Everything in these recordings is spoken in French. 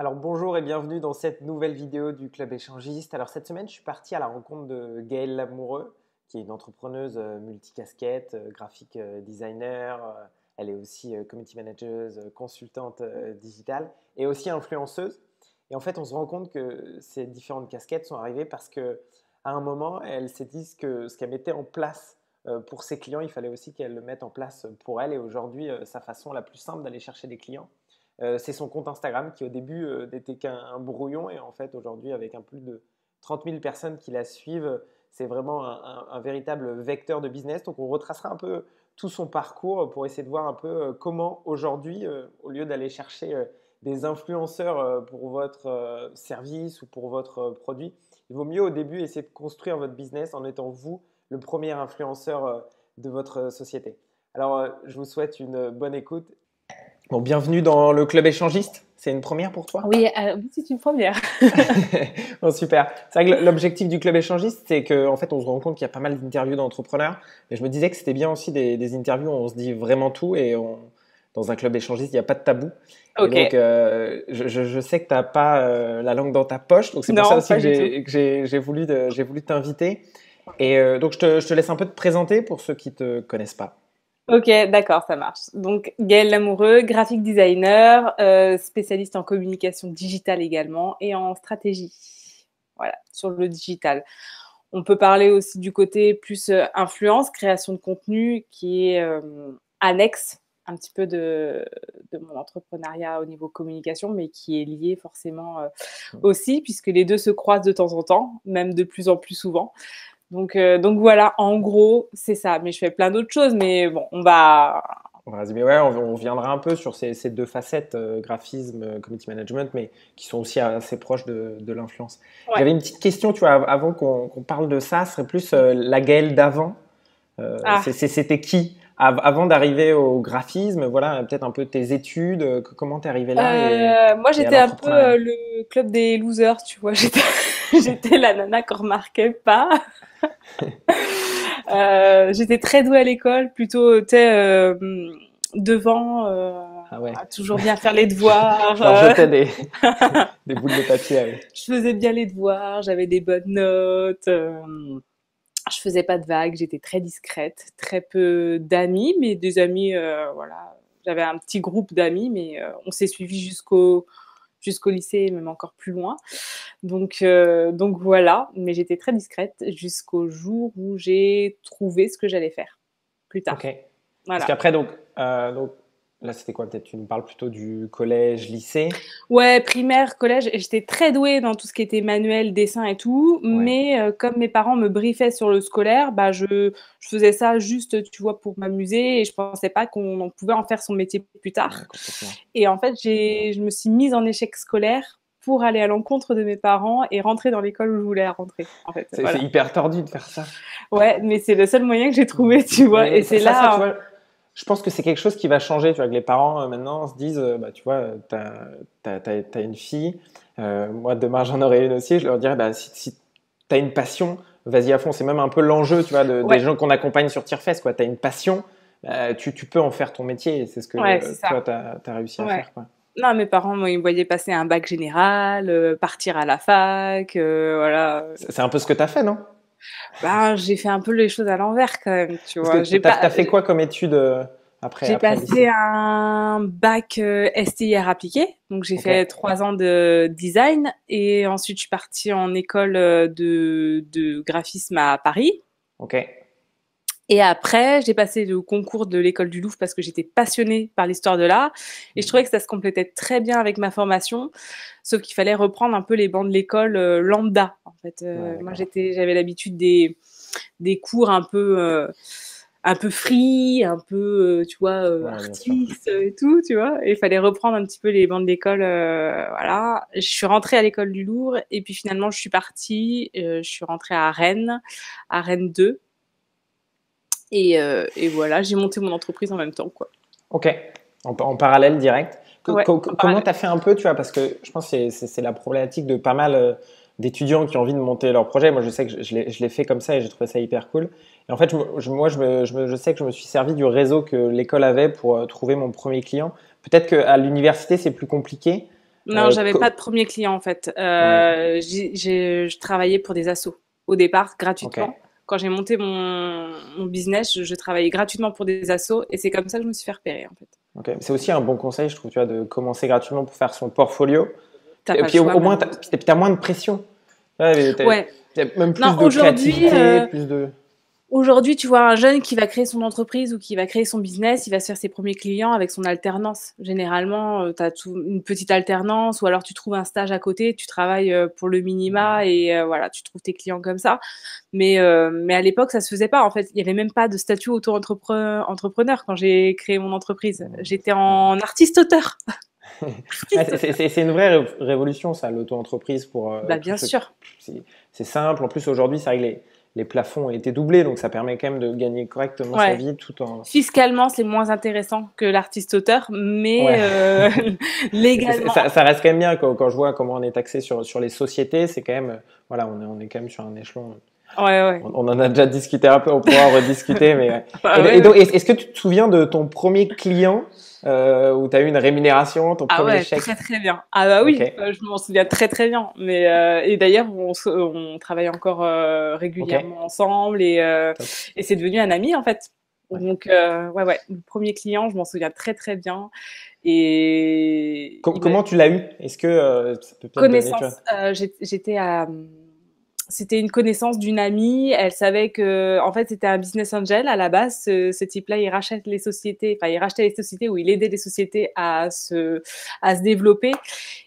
Alors bonjour et bienvenue dans cette nouvelle vidéo du Club Échangiste. Alors cette semaine, je suis parti à la rencontre de Gaëlle Lamoureux, qui est une entrepreneuse euh, multicasquette, euh, graphique euh, designer. Elle est aussi community manager, consultante digitale et aussi influenceuse. Et en fait, on se rend compte que ces différentes casquettes sont arrivées parce que à un moment, elle s'est dit que ce qu'elle mettait en place pour ses clients, il fallait aussi qu'elle le mette en place pour elle. Et aujourd'hui, sa façon la plus simple d'aller chercher des clients, euh, c'est son compte Instagram qui au début euh, n'était qu'un brouillon et en fait aujourd'hui avec un plus de 30 000 personnes qui la suivent, c'est vraiment un, véritable vecteur de business. Donc on retracera un peu tout son parcours pour essayer de voir un peu euh, comment aujourd'hui, au lieu d'aller chercher des influenceurs pour votre service ou pour votre produit, il vaut mieux au début essayer de construire votre business en étant vous le premier influenceur de votre société. Alors je vous souhaite une bonne écoute Bon, bienvenue dans le club échangiste. C'est une première pour toi? Oui, euh, c'est une première. bon, super. C'est vrai que l'objectif du club échangiste, c'est qu'en en fait, on se rend compte qu'il y a pas mal d'interviews d'entrepreneurs. Mais je me disais que c'était bien aussi des, interviews où on se dit vraiment tout et dans un club échangiste, il n'y a pas de tabou. donc, euh, je, sais que tu n'as pas euh, la langue dans ta poche, donc c'est pour ça aussi que j'ai voulu, voulu t'inviter. Et donc, je te, je te laisse un peu te présenter pour ceux qui ne te connaissent pas. Ok, d'accord, ça marche. Donc, Gaëlle Lamoureux, graphic designer, euh, spécialiste en communication digitale également et en stratégie. Voilà, sur le digital. On peut parler aussi du côté plus euh, influence, création de contenu qui est euh, annexe un petit peu de, de, mon entrepreneuriat au niveau communication, mais qui est lié forcément aussi, puisque les deux se croisent de temps en temps, même de plus en plus souvent. Donc, euh, donc voilà, en gros, c'est ça. Mais je fais plein d'autres choses, mais bon, on va. On va résumer, ouais, on, viendra un peu sur ces, deux facettes, euh, graphisme, euh, community management, mais qui sont aussi assez proches de, l'influence. J'avais une petite question, tu vois, avant qu'on parle de ça, ce serait plus la Gaëlle d'avant. Ah. C'était qui? Avant d'arriver au graphisme, voilà, peut-être un peu tes études, comment t'es arrivé là Moi, j'étais un peu le club des losers, tu vois. J'étais la nana qu'on remarquait pas. Euh, j'étais très douée à l'école, plutôt euh, devant, euh, ah à toujours bien faire les devoirs. jetais des, des boules de papier. Je faisais bien les devoirs, j'avais des bonnes notes. Je faisais pas de vagues, j'étais très discrète, très peu d'amis, mais des amis, voilà. J'avais un petit groupe d'amis, mais on s'est suivis jusqu'au jusqu'au lycée, même encore plus loin. Donc, euh, donc voilà, mais j'étais très discrète jusqu'au jour où j'ai trouvé ce que j'allais faire plus tard. Ok. Parce qu'après, donc, euh, donc Là, c'était quoi? Peut-être tu nous parles plutôt du collège, lycée? Ouais, primaire, collège. J'étais très douée dans tout ce qui était manuel, dessin et tout. Mais euh, comme mes parents me briefaient sur le scolaire, bah, je, je faisais ça juste, tu vois, pour m'amuser. Et je pensais pas qu'on pouvait en faire son métier plus tard. et en fait, je me suis mise en échec scolaire pour aller à l'encontre de mes parents et rentrer dans l'école où je voulais rentrer. En fait, c'est hyper tordu de faire ça. Ouais, mais c'est le seul moyen que j'ai trouvé, tu vois. et c'est là je pense que c'est quelque chose qui va changer. Tu vois, que les parents euh, maintenant se disent, euh, bah, tu vois, tu as, une fille, euh, moi demain j'en aurai une aussi, je leur dirais, bah, si, si tu as une passion, vas-y à fond. C'est même un peu l'enjeu, tu vois, de, des gens qu'on accompagne sur Tirefest. Tu as une passion, bah, tu, tu, peux en faire ton métier. C'est ce que toi, tu as, réussi à faire. Quoi. Non, mes parents, moi, ils me voyaient passer un bac général, partir à la fac, voilà. C'est un peu ce que tu as fait, non? Bah, j'ai fait un peu les choses à l'envers quand même, tu vois. J'ai pas... as fait quoi comme étude euh, après J'ai passé un bac euh, STIR appliqué, donc j'ai fait trois ans de design et ensuite je suis partie en école euh, de, de graphisme à Paris. Ok. Et après, j'ai passé le concours de l'école du Louvre parce que j'étais passionnée par l'histoire de l'art et je trouvais que ça se complétait très bien avec ma formation, sauf qu'il fallait reprendre un peu les bancs de l'école euh, lambda. En fait, euh, moi j'étais, j'avais l'habitude des des cours un peu euh, un peu free, un peu tu vois artiste et tout, tu vois. Et il fallait reprendre un petit peu les bancs de l'école, voilà. Je suis rentrée à l'école du Louvre et puis finalement je suis partie, je suis rentrée à Rennes, à Rennes 2 euh, et, voilà, j'ai monté mon entreprise en même temps. Quoi. Ok, en, parallèle direct. comment tu as fait un peu, tu vois, parce que je pense que c'est la problématique de pas mal euh, d'étudiants qui ont envie de monter leur projet. Moi, je sais que je, l'ai fait comme ça et j'ai trouvé ça hyper cool. Et en fait, moi, je, sais que je me suis servi du réseau que l'école avait pour euh, trouver mon premier client. Peut-être qu'à l'université, c'est plus compliqué. Non, j'avais pas de premier client en fait. je travaillais pour des assos au départ gratuitement. Quand j'ai monté mon, business, je, travaillais gratuitement pour des assos et c'est comme ça que je me suis fait repérer en fait. C'est aussi un bon conseil, je trouve, tu vois, de commencer gratuitement pour faire son portfolio. Et puis au, moins, tu as, moins de pression. Ouais. Même plus de créativité, plus de. Aujourd'hui, tu vois un jeune qui va créer son entreprise ou qui va créer son business, il va se faire ses premiers clients avec son alternance. Généralement, euh, tu as une petite alternance ou alors tu trouves un stage à côté, tu travailles euh, pour le minima et euh, voilà, tu trouves tes clients comme ça. Mais, mais à l'époque, ça se faisait pas. En fait, il y avait même pas de statut auto-entrepreneur quand j'ai créé mon entreprise. J'étais en artiste-auteur. c'est une vraie révolution, ça, l'auto-entreprise pour. bah, bien sûr. C'est simple. En plus, aujourd'hui, c'est réglé les plafonds ont été doublés, donc ça permet quand même de gagner correctement sa vie tout en. Fiscalement, c'est moins intéressant que l'artiste-auteur, mais euh, légalement. Ça, reste quand même bien quand, quand, je vois comment on est taxé sur, sur les sociétés, c'est quand même. Voilà, on est, on est quand même sur un échelon. Ouais, ouais. On, en a déjà discuté un peu, on pourra rediscuter. mais... est-ce que tu te souviens de ton premier client euh, où tu as eu une rémunération, ton ah premier ouais, Très très bien. Ah bah oui, euh, je m'en souviens très très bien. Mais euh, et d'ailleurs on, on, travaille encore euh, régulièrement ensemble et, euh, et c'est devenu un ami en fait. Donc ouais ouais, le premier client, je m'en souviens très très bien. Et comment tu l'as eu? Est-ce que ça peut connaissance J'étais à c'était une connaissance d'une amie. Elle savait que, en fait, c'était un business angel à la base. Ce, type-là, il rachète les sociétés, enfin, il rachetait les sociétés ou il aidait les sociétés à se, à se développer.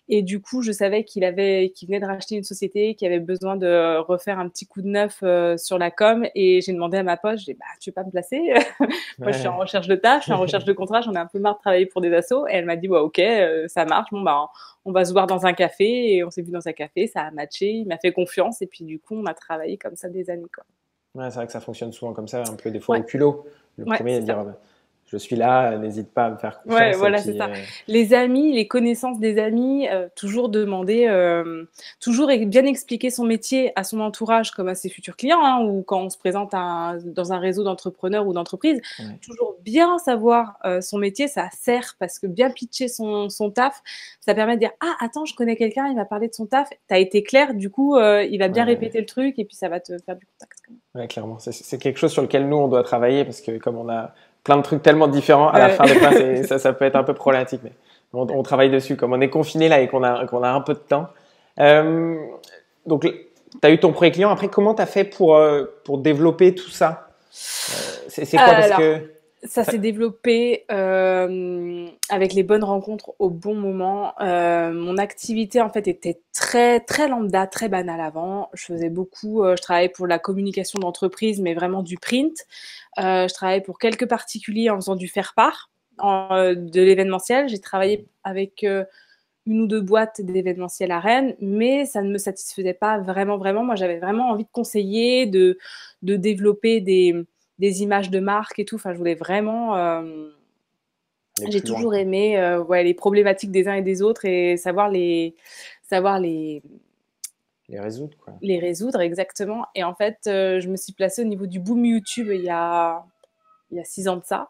Et du coup, je savais qu'il avait, qu'il venait de racheter une société, qui avait besoin de refaire un petit coup de neuf euh, sur la com. Et j'ai demandé à ma pote, j'ai dit, bah, tu veux pas me placer? Moi, je suis en recherche de tâches, je suis en recherche de contrat, j'en ai un peu marre de travailler pour des assos. Et elle m'a dit, ouais, ok, euh, ça marche. Bon, bah, on va se voir dans un café. Et on s'est vu dans un café, ça a matché, il m'a fait confiance. Et puis, du coup, on a travaillé comme ça des années, quoi. Ouais, c'est vrai que ça fonctionne souvent comme ça, un peu des fois au culot. Le premier, dire, je suis là, n'hésite pas à me faire confiance. Ouais, voilà, c'est ça. Euh, les amis, les connaissances des amis, euh, toujours demander, euh, toujours bien expliquer son métier à son entourage comme à ses futurs clients, hein, ou quand on se présente dans un réseau d'entrepreneurs ou d'entreprises, toujours bien savoir son métier, ça sert parce que bien pitcher son, son, taf, ça permet de dire ah attends, je connais quelqu'un, il m'a parlé de son taf, tu as été clair, du coup il va bien répéter le truc et puis ça va te faire du contact. Clairement, c'est quelque chose sur lequel nous on doit travailler parce que comme on a plein de trucs tellement différents à la fin de ça, ça peut être un peu problématique. Mais on, travaille dessus. Comme on est confiné là et qu'on a, qu'on a un peu de temps. Euh, donc, tu as eu ton premier client. Après, comment tu as fait pour, euh, pour développer tout ça? Euh, C'est quoi? Parce que ça s'est développé euh, avec les bonnes rencontres au bon moment. Euh, mon activité en fait était très très lambda, très banale avant. Je faisais beaucoup, euh, je travaillais pour la communication d'entreprise, mais vraiment du print. je travaillais pour quelques particuliers en faisant du faire part de l'événementiel. J'ai travaillé avec une ou deux boîtes d'événementiel à Rennes, mais ça ne me satisfaisait pas vraiment vraiment. Moi, j'avais vraiment envie de conseiller, de de développer des des images de marque et tout. Enfin, je voulais vraiment. Euh, j'ai toujours aimé euh, ouais, les problématiques des uns et des autres et savoir les, savoir les, les résoudre. Quoi. Les résoudre, exactement. Et en fait, euh, je me suis placée au niveau du boom YouTube il y a, il y a six ans de ça.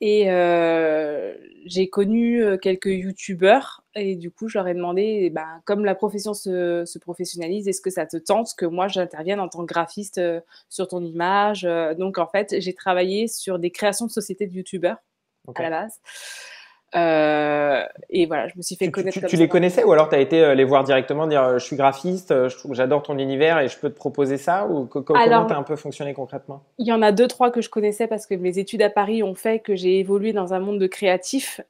Et euh, j'ai connu euh, quelques youtubeurs et du coup, je leur ai demandé, ben, comme la profession se, se professionnalise, est-ce que ça te tente que moi j'intervienne en tant que graphiste euh, sur ton image? Donc en fait, j'ai travaillé sur des créations de sociétés de youtubeurs à la base. Euh, et voilà, je me suis fait connaître. Tu, tu, les connaissais ou alors tu as été euh, les voir directement, dire euh, je suis graphiste, j'adore ton univers et je peux te proposer ça ou comment tu as un peu fonctionné concrètement? Il y en a deux, trois que je connaissais parce que mes études à Paris ont fait que j'ai évolué dans un monde de créatifs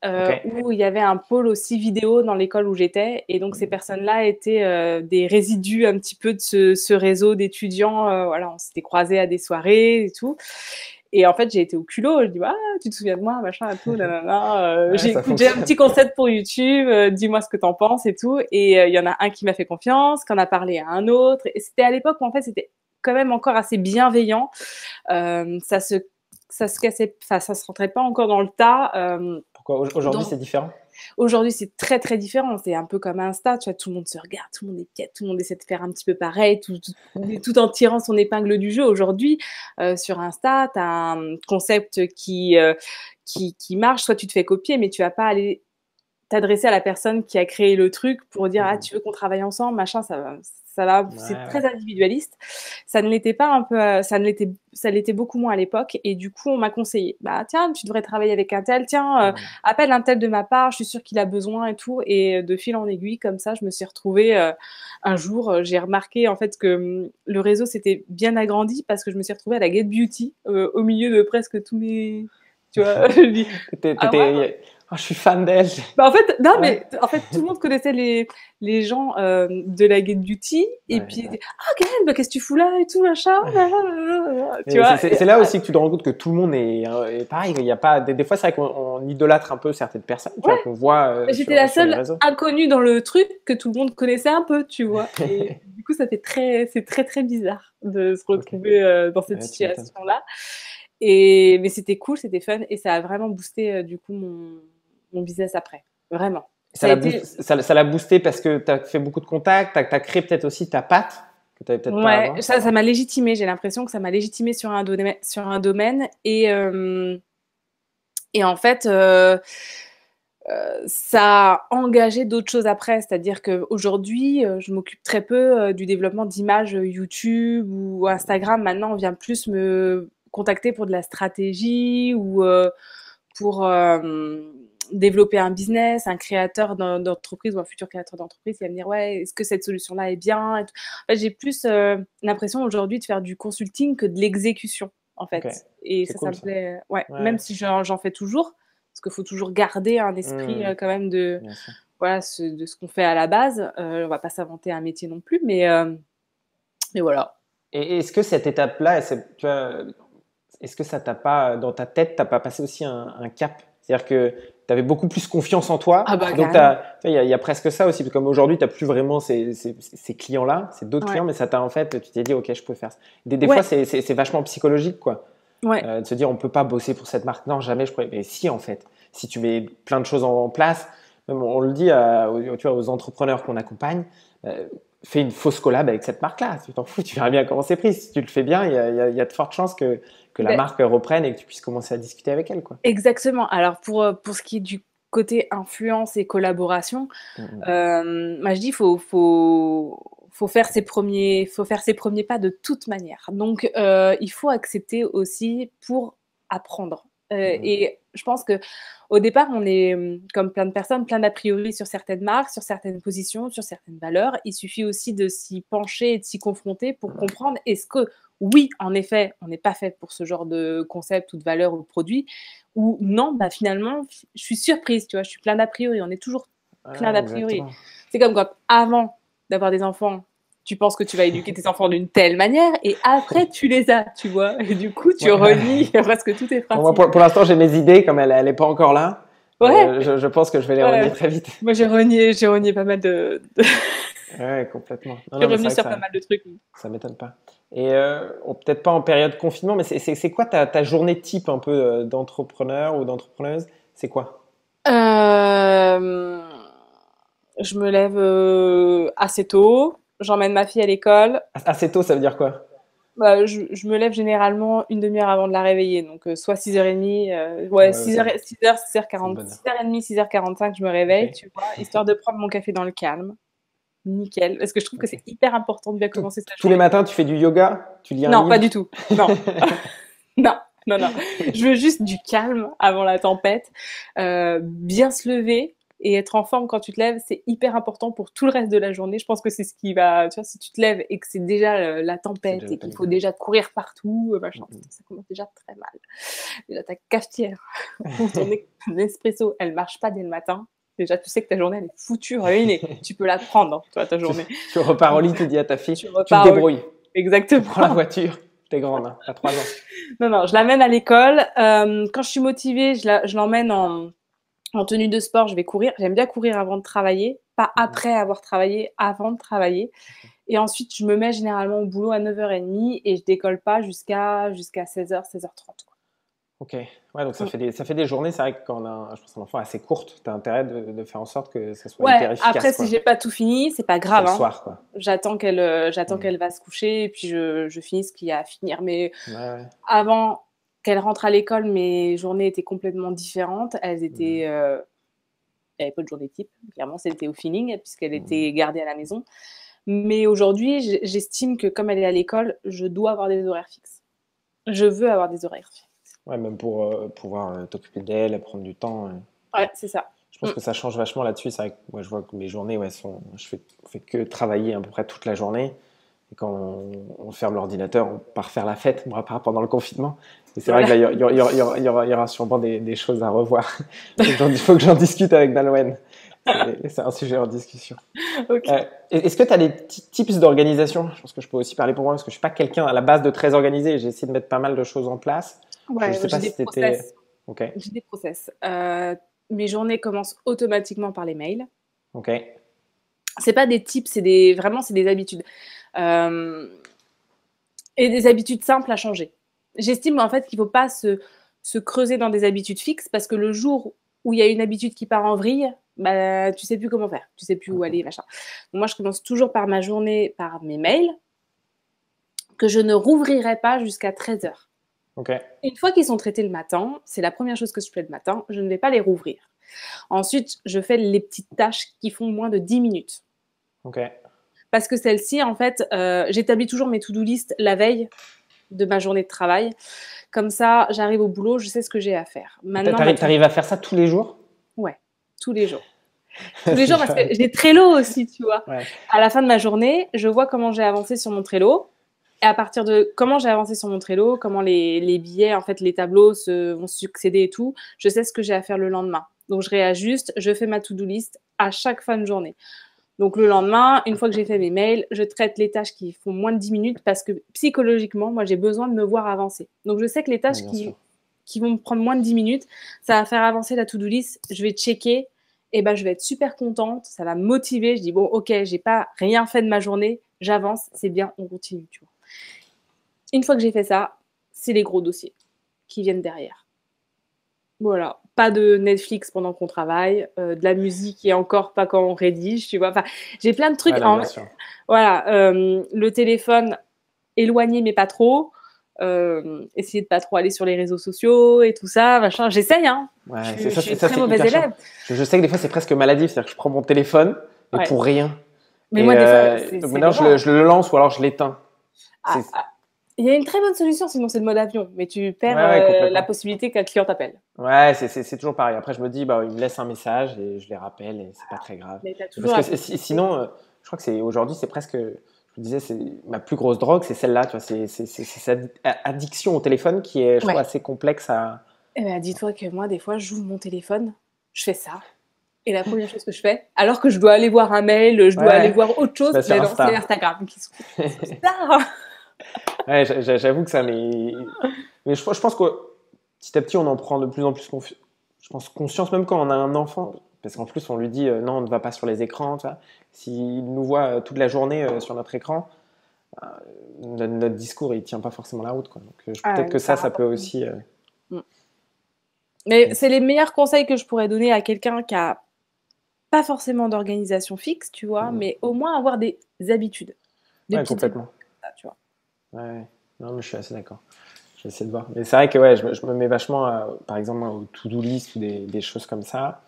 où il y avait un pôle aussi vidéo dans l'école où j'étais et donc ces mmh. personnes-là étaient des résidus un petit peu de ce, ce réseau d'étudiants. voilà, on s'était croisés à des soirées et tout. Et en fait, j'ai été au culot. Je dis, ah, tu te souviens de moi, machin, et tout. Euh, j'ai un petit concept pour YouTube. Euh, dis-moi ce que t'en penses et tout. Et euh, il y en a un qui m'a fait confiance, qui en a parlé à un autre. Et c'était à l'époque où en fait, c'était quand même encore assez bienveillant. ça se, ça se cassait, ça, ça se rentrait pas encore dans le tas. Pourquoi? Aujourd'hui c'est différent? Aujourd'hui, c'est très très différent. C'est un peu comme Insta, tu vois, tout le monde se regarde, tout le monde est piète, tout le monde essaie de faire un petit peu pareil, tout, tout, en tirant son épingle du jeu. Aujourd'hui, euh, sur Insta, tu as un concept qui, euh, qui, qui marche, soit tu te fais copier, mais tu vas pas aller t'adresser à la personne qui a créé le truc pour dire ah Mhm. tu veux qu'on travaille ensemble machin ça va ça va c'est Ouais, très individualiste ça ne l'était pas un peu euh, ça ne l'était ça l'était beaucoup moins à l'époque et du coup on m'a conseillé bah tiens tu devrais travailler avec un tel tiens euh, Mhm. appelle un tel de ma part je suis sûre qu'il a besoin et tout et de fil en aiguille comme ça je me suis retrouvée euh, un jour euh, j'ai remarqué en fait que hum, le réseau s'était bien agrandi parce que je me suis retrouvée à la Get Beauty euh, au milieu de presque tous mes tu vois T'étais- Ah Oh, je suis fan d'elle. bah en fait, non, Ouais. mais en fait, tout le monde connaissait les, les gens euh, de la Get Beauty. Et Ouais, puis, ouais. ah, Gaëlle, bah, qu'est-ce que tu fous là et tout, machin. C'est- là aussi que tu te rends compte que tout le monde est, euh, est pareil. Il y a pas, des, des fois, c'est vrai qu'on on idolâtre un peu certaines personnes, qu'on voit. euh, J'étais la seule inconnue dans le truc que tout le monde connaissait un peu, tu vois. Et du coup, ça fait très, c'est très, très bizarre de se retrouver euh, dans cette situation-là. Et, mais c'était cool, c'était fun et ça a vraiment boosté, du coup, mon, mon business après. Vraiment. Ça l'a été- boosté, ça- ça l'a boosté parce que tu as fait beaucoup de contacts, tu as, créé peut-être aussi ta patte que tu peut-être pas Ouais, avant. ça, ça m'a légitimé. J'ai l'impression que ça m'a légitimé sur un domaine, sur un domaine. Et, euh, et en fait, euh, euh, ça a engagé d'autres choses après. C'est-à-dire qu'aujourd'hui, je m'occupe très peu du développement d'images YouTube ou Instagram. Maintenant, on vient plus me contacter pour de la stratégie ou pour développer un business, un créateur d'en- d'entreprise ou un futur créateur d'entreprise qui va me dire ouais, est-ce que cette solution-là est bien et tout. En fait, j'ai plus euh, l'impression aujourd'hui de faire du consulting que de l'exécution en fait. Et ça, cool, ça me plaît. Ouais, Ouais. même si j'en fais toujours, parce qu'il faut toujours garder un esprit Mm. euh, quand même de voilà ce- de ce qu'on fait à la base. Euh, on va pas s'inventer un métier non plus, mais euh, mais voilà. Et est-ce que cette étape-là, est-ce que ça t'a pas, dans ta tête, t'as pas passé aussi un, un cap C'est-à-dire que tu avais beaucoup plus confiance en toi. Ah bah, donc, il y, a- il y a presque ça aussi. parce que Comme aujourd'hui, tu n'as plus vraiment ces, ces- ces clients-là, c'est d'autres Ouais. clients, mais ça t'a en fait, tu t'es dit, OK, je peux faire ça. Des, des Ouais. fois, c'est- vachement psychologique, quoi. Ouais. Euh, de se dire, on peut pas bosser pour cette marque. Non, jamais je pourrais. Mais si, en fait, si tu mets plein de choses en, en place, même on le dit à- aux, tu vois, aux entrepreneurs qu'on accompagne, euh, fais une fausse collab avec cette marque-là. Tu t'en fous, tu verras bien comment c'est pris. Si tu le fais bien, il y a, il y a- il y a de fortes chances que, que la Ben- marque reprenne et que tu puisses commencer à discuter avec elle. Quoi. Exactement. Alors pour euh, pour ce qui est du côté influence et collaboration. Euh, moi, je dis, faut, faut, faut faire ses premiers, faut faire ses premiers pas de toute manière. Donc, euh, il faut accepter aussi pour apprendre. Euh, Mhm. Et je pense que au départ, on est hum, comme plein de personnes, plein d'a priori sur certaines marques, sur certaines positions, sur certaines valeurs. Il suffit aussi de s'y pencher et de s'y confronter pour comprendre est-ce que oui, en effet, on n'est pas fait pour ce genre de concept ou de valeur ou de produit, ou non, bah finalement, je suis surprise, tu vois, je suis plein d'a priori. On est toujours plein d'a priori. c'est comme quand avant d'avoir des enfants, tu penses que tu vas éduquer tes enfants d'une telle manière et après tu les as, tu vois. Et du coup, tu Ouais. renies presque tous tes Bon, moi, pour, pour l'instant, j'ai mes idées, comme elle n'est pas encore là. Ouais. euh, je, je pense que je vais les Ouais. renier très vite. Moi, j'ai renié, j'ai renié pas mal de. de... Ouais, complètement. Non, mais revenu sur pas mal de trucs. ça, ça m'étonne pas. Et euh, peut-être pas en période confinement, mais c'est- quoi ta, ta journée type un peu euh, d'entrepreneur ou d'entrepreneuse? C'est quoi? Euh, Je me lève assez tôt. J'emmène ma fille à l'école. Assez tôt, ça veut dire quoi? Bah, je, je me lève généralement une demi-heure avant de la réveiller. Donc, euh, soit 6h30, euh, ouais, Ouais, 6h, 6h, 6h40, bonne heure. 6h30, 6h45, je me réveille, tu vois, histoire de prendre mon café dans le calme. Nickel. Parce que je trouve que c'est hyper important de bien commencer sa Tous les journée. matins, tu fais du yoga? Tu lis un Non, livre? pas du tout. Non. non, non, non. Je veux juste du calme avant la tempête. Euh, bien se lever et être en forme quand tu te lèves, c'est hyper important pour tout le reste de la journée. Je pense que c'est ce qui va, tu vois, si tu te lèves et que c'est déjà euh, la tempête et qu'il faut déjà courir partout, euh, machin, ça commence déjà très mal. Déjà ta cafetière ou ton espresso, elle marche pas dès le matin. Déjà, tu sais que ta journée, elle est foutue, ruinée. tu peux la prendre, hein, toi, ta journée. Tu repars au lit, tu dis à ta fille, Tu tu te débrouilles. Exactement. Prends la voiture. T'es grande, hein, t'as 3 ans. Non, non, je l'amène à l'école. Euh, quand je suis motivée, je l'emmène en, en tenue de sport, je vais courir. J'aime bien courir avant de travailler, pas après avoir travaillé, avant de travailler. Et ensuite, je me mets généralement au boulot à 9h30 et je décolle pas jusqu'à jusqu'à 16h, 16h30. quoi. Ok. Ouais, donc ça Mm. fait des, ça fait des journées. C'est vrai que quand on a, un- je pense, un enfant assez courte, tu as intérêt de, de faire en sorte que ça soit Ouais, hyper efficace. après, quoi. si j'ai pas tout fini, c'est pas grave. le hein. soir, quoi. J'attends qu'elle euh, j'attends Mhm. qu'elle va se coucher et puis je, je finis ce qu'il y a à finir. Mais Ouais, ouais. avant qu'elle rentre à l'école, mes journées étaient complètement différentes. Elles étaient euh, Il n'y avait pas de journée type. Clairement, c'était au feeling, puisqu'elle Mmh. était gardée à la maison. Mais aujourd'hui, j'estime que comme elle est à l'école, je dois avoir des horaires fixes. Je veux avoir des horaires fixes. Ouais, même pour euh, pouvoir euh, t'occuper d'elle, prendre du temps. euh. Ouais, c'est ça. Je pense Mm. que ça change vachement là-dessus. C'est vrai que moi, je vois que mes journées, ouais, sont, je fais, on fait que travailler à peu près toute la journée. Et quand on, on ferme l'ordinateur, on part faire la fête, par- pendant le confinement. Et c'est vrai que là, il y, aura- y y y sûrement des, des choses à revoir. Il faut que j'en discute avec Nalouen. C'est- un sujet en discussion. Euh, Est-ce que tu as des petits tips d'organisation? Je pense que je peux aussi parler pour moi parce que je suis pas quelqu'un à la base de très organisé. J'ai essayé de mettre pas mal de choses en place. Ouais, je sais pas si. Ok, J'ai des process. Euh, mes journées commencent automatiquement par les mails. ok, C'est pas des types, c'est des vraiment c'est des habitudes. Euh, et des habitudes simples à changer. J'estime en fait qu'il faut pas se, se creuser dans des habitudes fixes parce que le jour où il y a une habitude qui part en vrille, bah, tu sais plus comment faire, tu sais plus où aller, machin. Donc moi, je commence toujours par ma journée, par mes mails, que je ne rouvrirai pas jusqu'à 13h. ok, Une fois qu'ils sont traités le matin, c'est la première chose que je fais le matin, je ne vais pas les rouvrir. Ensuite, je fais les petites tâches qui font moins de 10 minutes. ok. Parce que celle-ci, en fait, euh, j'établis toujours mes to-do list la veille de ma journée de travail. Comme ça, j'arrive au boulot, je sais ce que j'ai à faire. Maintenant, T'arrives à faire ça tous les jours? Tous les jours. Tous les jours, parce que j'ai Trello aussi, tu vois. Ouais. À la fin de ma journée, je vois comment j'ai avancé sur mon Trello. Et à partir de comment j'ai avancé sur mon Trello, comment les, les billets, en fait, les tableaux se, vont succéder et tout, je sais ce que j'ai à faire le lendemain. Donc, je réajuste, je fais ma to-do list à chaque fin de journée. Donc, le lendemain, une fois que j'ai fait mes mails, je traite les tâches qui font moins de 10 minutes parce que psychologiquement, moi, j'ai besoin de me voir avancer. Donc, je sais que les tâches qui, vont me prendre moins de 10 minutes, ça va faire avancer la to-do list. Je vais checker et ben, je vais être super contente. Ça va me motiver. Je dis, bon, ok, j'ai pas rien fait de ma journée. J'avance. C'est bien. On continue. Tu vois. Une fois que j'ai fait ça, c'est les gros dossiers qui viennent derrière. Voilà. Pas de Netflix pendant qu'on travaille, euh, de la musique et encore pas quand on rédige, tu vois. Enfin, j'ai plein de trucs. En- voilà, euh, le téléphone éloigné mais pas trop. Euh, essayer de pas trop aller sur les réseaux sociaux et tout ça, machin. J'essaye, hein. Ouais, je, ça, je suis ça, très mauvaise élève. Je, je sais que des fois c'est presque maladif, c'est-à-dire que je prends mon téléphone mais Ouais. pour rien. Mais Et, moi, des euh, fois, c'est- donc maintenant je le, je le lance ou alors je l'éteins. Ah, ah, Il y a une très bonne solution, sinon c'est le mode avion, mais tu perds Ouais, ouais, euh, la possibilité qu'un client t'appelle. Ouais, c'est- toujours pareil. Après je me dis, bah, il me laisse un message et je les rappelle et c'est pas très grave. Mais Parce que sinon, euh, je crois que c'est aujourd'hui, c'est presque, je vous disais, c'est ma plus grosse drogue, c'est celle-là. Tu vois, c'est cette addiction au téléphone qui est, je Ouais. trouve, assez complexe à. Eh ben, dis-toi que moi, des fois, j'ouvre mon téléphone, je fais ça. Et la première chose que je fais, alors que je dois aller voir un mail, je dois Ouais. aller voir autre chose, ben non, c'est Instagram qui se. Ouais, j'a- j'a- j'avoue que ça, mais, mais je, je pense que petit à petit, on en prend de plus en plus confi- je pense, conscience, même quand on a un enfant, parce qu'en plus, on lui dit euh, non, on ne va pas sur les écrans. S'il nous voit euh, toute la journée euh, sur notre écran, notre, notre discours, il tient pas forcément la route. Quoi. Donc, Ah, peut-être que ça ça, peut aussi. euh, Mais c'est les meilleurs conseils que je pourrais donner à quelqu'un qui a pas forcément d'organisation fixe, tu vois, Mhm. mais au moins avoir des habitudes. Des ouais, complètement. habitudes. Ouais, non, mais je suis assez d'accord. Je vais essayer de voir. Mais c'est vrai que ouais, je, me- je me mets vachement, euh, par exemple, au to-do list ou des, des choses comme ça.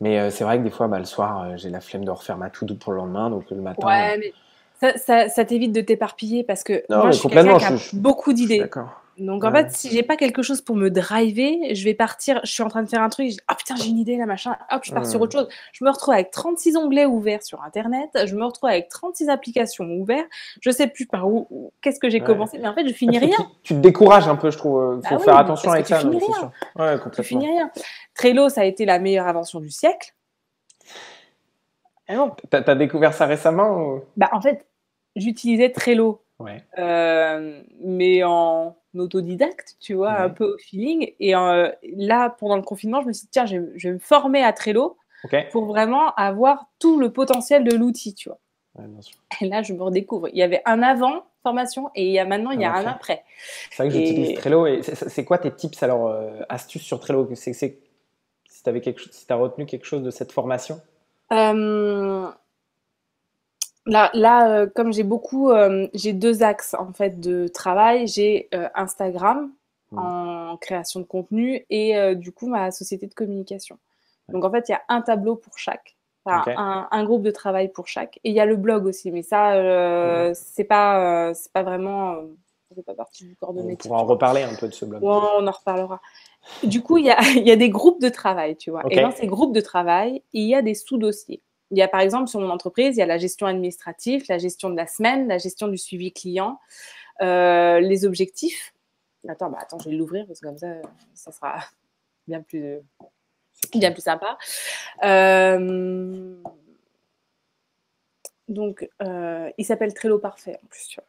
Mais euh, c'est vrai que des fois, bah, le soir, euh, j'ai la flemme de refaire ma to-do pour le lendemain. Donc le matin. Ouais, mais ça, ça, ça t'évite de t'éparpiller parce que Non, moi, je suis complètement, quelqu'un qui a je- je- beaucoup d'idées. D'accord. Donc en Ouais. fait, si j'ai pas quelque chose pour me driver, je vais partir, je suis en train de faire un truc, ah putain, j'ai une idée là, machin, hop, je pars sur Mm. autre chose. Je me retrouve avec 36 onglets ouverts sur Internet, je me retrouve avec 36 applications ouvertes, je sais plus par où, où- qu'est-ce que j'ai Ouais. commencé, mais en fait, je finis rien, Tu, tu te décourages un peu, je trouve. Il Bah faut oui, faire attention parce avec tu ça. finis rien. sûr. Ouais, je complètement. finis rien. Trello, ça a été la meilleure invention du siècle. Ah. T'as as découvert ça récemment ou... Bah, en fait, j'utilisais Trello, Ouais. euh, mais en autodidacte, tu vois, un peu au feeling. Et euh, là, pendant le confinement, je me suis dit, tiens, je, vais- je vais me former à Trello pour vraiment avoir tout le potentiel de l'outil, tu vois. Ouais, bien sûr. Et là, je me redécouvre. Il y avait un avant formation et il y a maintenant, il y a Un un après. C'est vrai que Et- j'utilise Trello. Et c'est- quoi tes tips alors, euh, astuces sur Trello? C'est c'est- si tu si as retenu quelque chose de cette formation? Euh, là, là euh, comme j'ai beaucoup, euh, j'ai deux axes en fait de travail. J'ai euh, Instagram Mhm. en création de contenu et du coup ma société de communication. Donc en fait, il y a un tableau pour chaque. un, groupe de travail pour chaque. Et il y a le blog aussi, mais ça, c'est pas, c'est pas vraiment, ça pas partie du corps de métier. On pourra en reparler un peu de ce blog. on en reparlera. Du coup, il y a, y a, des groupes de travail, tu vois. Et dans ces groupes de travail, il y a des sous-dossiers. Il y a par exemple sur mon entreprise, il y a la gestion administrative, la gestion de la semaine, la gestion du suivi client, les objectifs. Attends, bah attends, je vais l'ouvrir parce que comme ça, ça sera bien plus bien plus sympa. Euh, donc, euh, il s'appelle Trello Parfait en plus, tu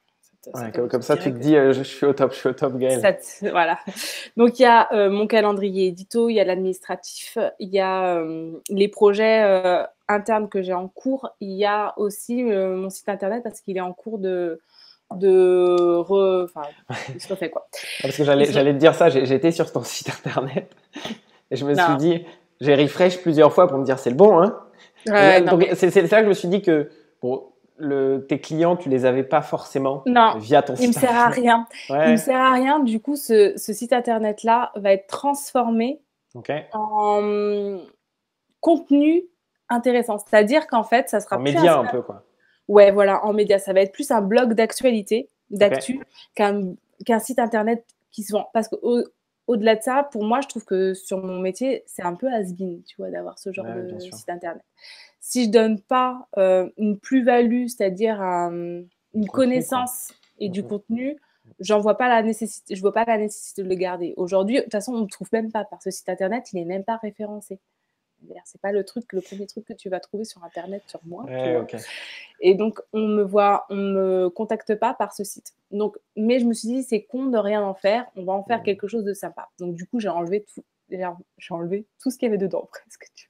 vois. comme, ça, tu te dis, euh, je suis au top, je suis au top, Gaël. voilà. Donc, il y a mon calendrier édito, il y a l'administratif, il y a les projets internes que j'ai en cours, il y a aussi mon site internet parce qu'il est en cours de de re... enfin il se refait quoi parce que j'allais j'allais te dire ça j'étais sur ton site internet et je me suis dit j'ai refresh plusieurs fois pour me dire c'est le bon, hein. c'est ça que je me suis dit que bon, le, tes clients, tu les avais pas forcément via ton site. Il me sert à rien. Il me sert à rien. Du coup, ce, ce site internet là va être transformé en contenu intéressant. C'est-à-dire qu'en fait, ça sera en média un, peu quoi. Ouais, voilà, en média, ça va être plus un blog d'actualité, d'actu, qu'un site internet qui se vend. Parce que au-delà de ça, pour moi, je trouve que sur mon métier, c'est un peu has-been, tu vois, d'avoir ce genre de site internet. Si je donne pas euh, une plus-value, c'est-à-dire une connaissance et du contenu, j'en vois pas la nécessité, je vois pas la nécessité de le garder. Aujourd'hui, de toute façon, on ne trouve même pas par ce site internet, il n'est même pas référencé. C'est pas le truc, le premier truc que tu vas trouver sur Internet sur moi. Et donc, on me voit, on me contacte pas par ce site. Donc, mais je me suis dit, c'est con de rien en faire. On va en faire mmh. quelque chose de sympa. Donc, du coup, j'ai enlevé tout, j'ai enlevé tout ce qu'il y avait dedans presque.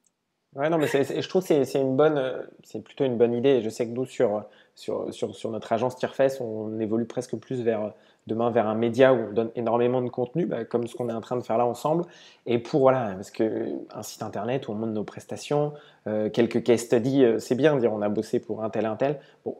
Ouais, non, mais je trouve que c'est une bonne, c'est plutôt une bonne idée. Je sais que nous, sur, sur, sur, sur notre agence Tierfest, on évolue presque plus vers demain vers un média où on donne énormément de contenu, bah, comme ce qu'on est en train de faire là ensemble. Et pour, voilà, parce qu'un site internet où on montre nos prestations, euh, quelques case studies, euh, c'est bien de dire on a bossé pour un tel, un tel. Bon,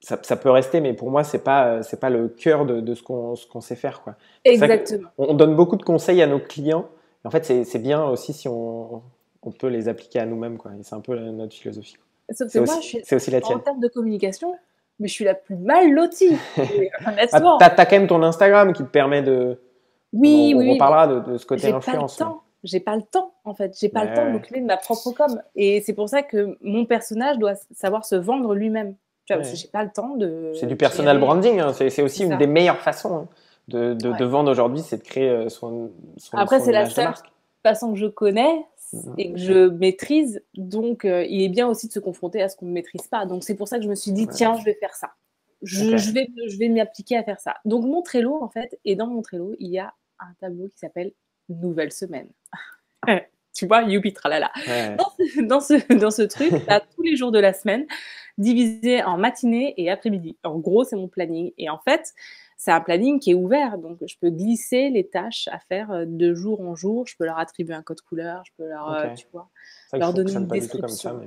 ça, peut rester, mais pour moi, c'est pas, c'est pas le cœur de, ce qu'on, ce qu'on sait faire. Quoi. Exactement. On, donne beaucoup de conseils à nos clients. En fait, c'est, bien aussi si on, on, peut les appliquer à nous-mêmes. Quoi. c'est un peu notre philosophie. c'est, aussi, aussi la tienne. En termes de communication, mais je suis la plus mal lotie. Ah, t'as as quand même ton Instagram qui te permet de. Oui, on, oui. On parlera de, ce côté influence. J'ai pas le temps, en fait. J'ai pas le temps de m'occuper de ma propre com. Et c'est pour ça que mon personnage doit savoir se vendre lui-même. Tu vois, parce que j'ai pas le temps de. C'est du personal branding. Hein. C'est aussi une des meilleures façons hein, de, de, vendre aujourd'hui, c'est de créer euh, son. son Après, c'est la seule façon que je connais, et que je maîtrise. Donc, euh, il est bien aussi de se confronter à ce qu'on ne maîtrise pas. Donc, c'est pour ça que je me suis dit, tiens, je vais faire ça. Je, je vais, je vais m'appliquer à faire ça. Donc, mon Trello, en fait, et dans mon Trello, il y a un tableau qui s'appelle Nouvelle semaine. tu vois, youpi tralala. Dans, ce, dans, ce, dans ce truc, as tous les jours de la semaine, divisés en matinée et après-midi. En gros, c'est mon planning. Et en fait, c'est un planning qui est ouvert, donc je peux glisser les tâches à faire euh, de jour en jour. Je peux leur attribuer un code couleur, je peux leur, euh, tu vois, leur donner une description.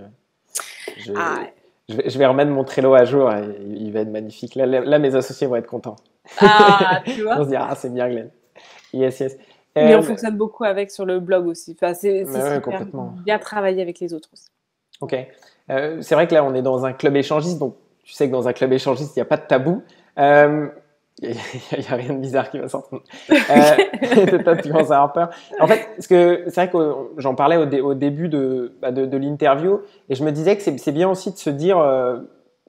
je, ah, je, vais, remettre mon Trello à jour et il va être magnifique. Là, mes associés vont être contents. Ah, tu vois. On se dira, ah, c'est bien, Glenn. Yes, yes. Mais on euh, fonctionne beaucoup avec sur le blog aussi. Enfin, c'est bien travailler avec les autres aussi. Ok. c'est vrai que là, on est dans un club échangiste, donc tu sais que dans un club échangiste, il n'y a pas de tabou. Euh, il n'y a, rien de bizarre qui va sortir. Euh, tu commences à avoir peur. En fait, parce que c'est vrai que j'en parlais au, début bah, de, de, l'interview et je me disais que c'est bien aussi de se dire euh,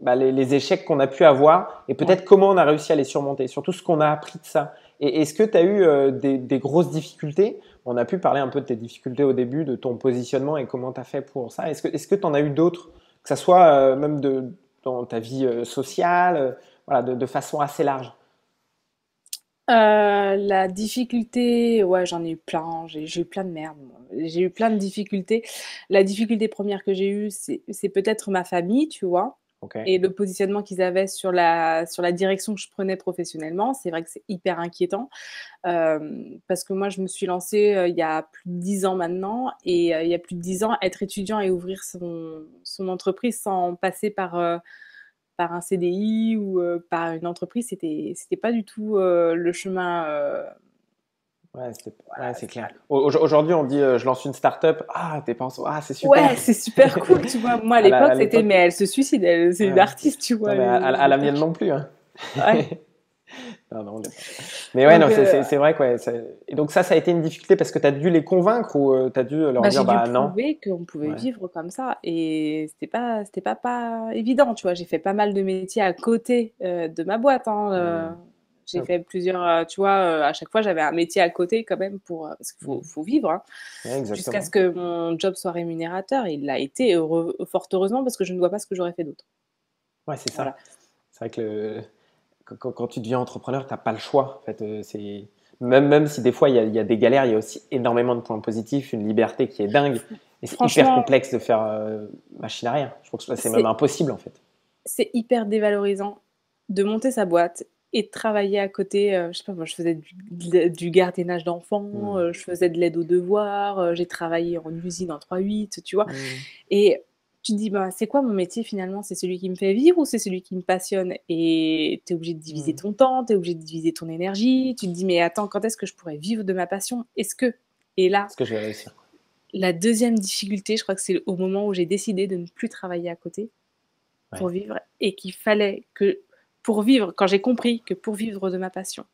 bah, les, échecs qu'on a pu avoir et peut-être comment on a réussi à les surmonter, surtout ce qu'on a appris de ça. Et est-ce que tu as eu euh, des, grosses difficultés? On a pu parler un peu de tes difficultés au début, de ton positionnement et comment tu as fait pour ça. Est-ce que tu en as eu d'autres, que ce soit euh, même de, dans ta vie sociale, voilà, de façon assez large euh, la difficulté, ouais, j'en ai eu plein. J'ai eu plein de merde. J'ai eu plein de difficultés. La difficulté première que j'ai eue, c'est peut-être ma famille, tu vois. Et le positionnement qu'ils avaient sur la, sur la direction que je prenais professionnellement. C'est vrai que c'est hyper inquiétant. Euh, parce que moi, je me suis lancée euh, il y a plus de dix ans maintenant. Et il y a plus de dix ans, être étudiant et ouvrir son, son entreprise sans passer par par un CDI ou euh, par une entreprise, c'était c'était pas du tout euh, le chemin euh, Ouais, c'est clair. Aujourd'hui, on dit je lance une start-up. Ah, t'es pas Ah, c'est super. Ouais, c'est super cool, tu vois. Moi, à l'époque, c'était mais elle se suicide, c'est une artiste, tu vois. à, la mienne non plus. Hein. Ouais. Mais ouais, non, euh, c'est vrai quoi. Et donc ça, ça a été une difficulté parce que tu as dû les convaincre ou euh, tu as dû leur bah, dire bah non. prouver qu'on pouvait vivre comme ça et c'était pas c'était pas pas évident, tu vois. J'ai fait pas mal de métiers à côté euh, de ma boîte. Hein, mmh. J'ai fait plusieurs, tu vois, à chaque fois j'avais un métier à côté quand même pour parce qu'il faut, faut, vivre. Hein, Jusqu'à ce que mon job soit rémunérateur. Il l'a été heureux, fort heureusement parce que je ne vois pas ce que j'aurais fait d'autre. Ouais, c'est ça. C'est vrai que le quand, tu deviens entrepreneur, tu n'as pas le choix. En fait, euh, c'est même, même si des fois il y, a, des galères, il y a aussi énormément de points positifs, une liberté qui est dingue. Et c'est hyper complexe de faire euh, machine rien. Je pense que c'est même impossible en fait. C'est hyper dévalorisant de monter sa boîte et de travailler à côté. Euh, je sais pas, moi je faisais du, gardiennage d'enfants, mmh. je faisais de l'aide aux devoirs, j'ai travaillé en usine en 3-8, tu vois. Mmh. Et tu te dis, bah, c'est quoi mon métier finalement? C'est celui qui me fait vivre ou c'est celui qui me passionne? Et tu es obligé de diviser mmh. ton temps, tu es obligé de diviser ton énergie. Tu te dis, mais attends, quand est-ce que je pourrais vivre de ma passion? Est-ce que Et là, est-ce que je vais réussir? La deuxième difficulté, je crois que c'est au moment où j'ai décidé de ne plus travailler à côté pour vivre et qu'il fallait que, pour vivre, quand j'ai compris que pour vivre de ma passion,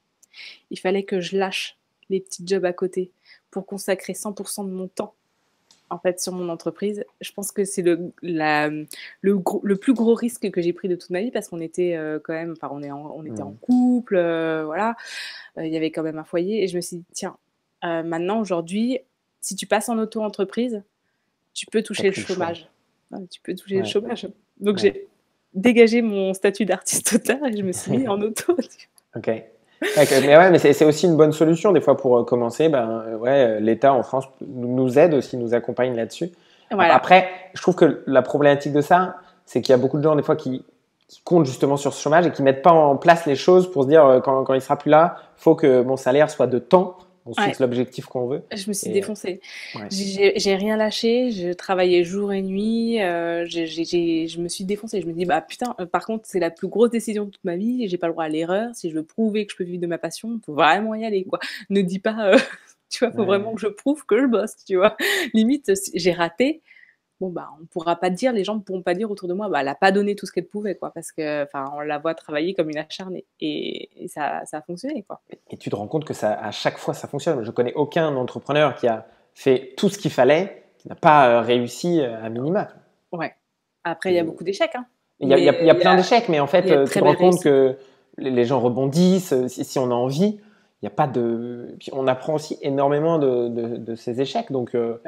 il fallait que je lâche les petits jobs à côté pour consacrer 100% de mon temps en fait sur mon entreprise. Je pense que c'est le, la, le, le, plus gros risque que j'ai pris de toute ma vie parce qu'on était euh, quand même, enfin on, est on était en couple, euh, voilà, euh, il y avait quand même un foyer et je me suis dit tiens, maintenant aujourd'hui, si tu passes en auto-entreprise, tu peux toucher le chômage. tu peux toucher le chômage. Donc j'ai dégagé mon statut d'artiste auteur et je me suis mis en auto. ok mais ouais, mais c'est aussi une bonne solution des fois pour euh, commencer. Ben euh, ouais, euh, l'État en France nous aide aussi, nous accompagne là-dessus. Après, je trouve que la problématique de ça, c'est qu'il y a beaucoup de gens des fois qui, qui, comptent justement sur ce chômage et qui mettent pas en place les choses pour se dire quand, quand il sera plus là, faut que mon salaire soit de temps on fixe l'objectif qu'on veut. Je me suis défoncée. J'ai rien lâché, je travaillais jour et nuit, euh, je me suis défoncée. Je me dis, bah putain, euh, par contre, c'est la plus grosse décision de toute ma vie, j'ai pas le droit à l'erreur. Si je veux prouver que je peux vivre de ma passion, faut vraiment y aller, quoi. Ne dis pas, euh, tu vois, faut vraiment que je prouve que je bosse, tu vois. Limite, j'ai raté, bon bah on pourra pas dire, les gens ne pourront pas dire autour de moi, bah elle a pas donné tout ce qu'elle pouvait quoi, parce que enfin on la voit travailler comme une acharnée et, ça, ça, a fonctionné quoi. Et tu te rends compte que ça à chaque fois ça fonctionne. Je connais aucun entrepreneur qui a fait tout ce qu'il fallait, qui n'a pas euh, réussi euh, à minima. Ouais. Après il y a beaucoup d'échecs. Hein. Il y, a, y a, plein d'échecs, mais en fait euh, tu te rends compte que les gens rebondissent si, si on a envie il n'y a pas de. on apprend aussi énormément de, de, ces échecs. Donc, euh,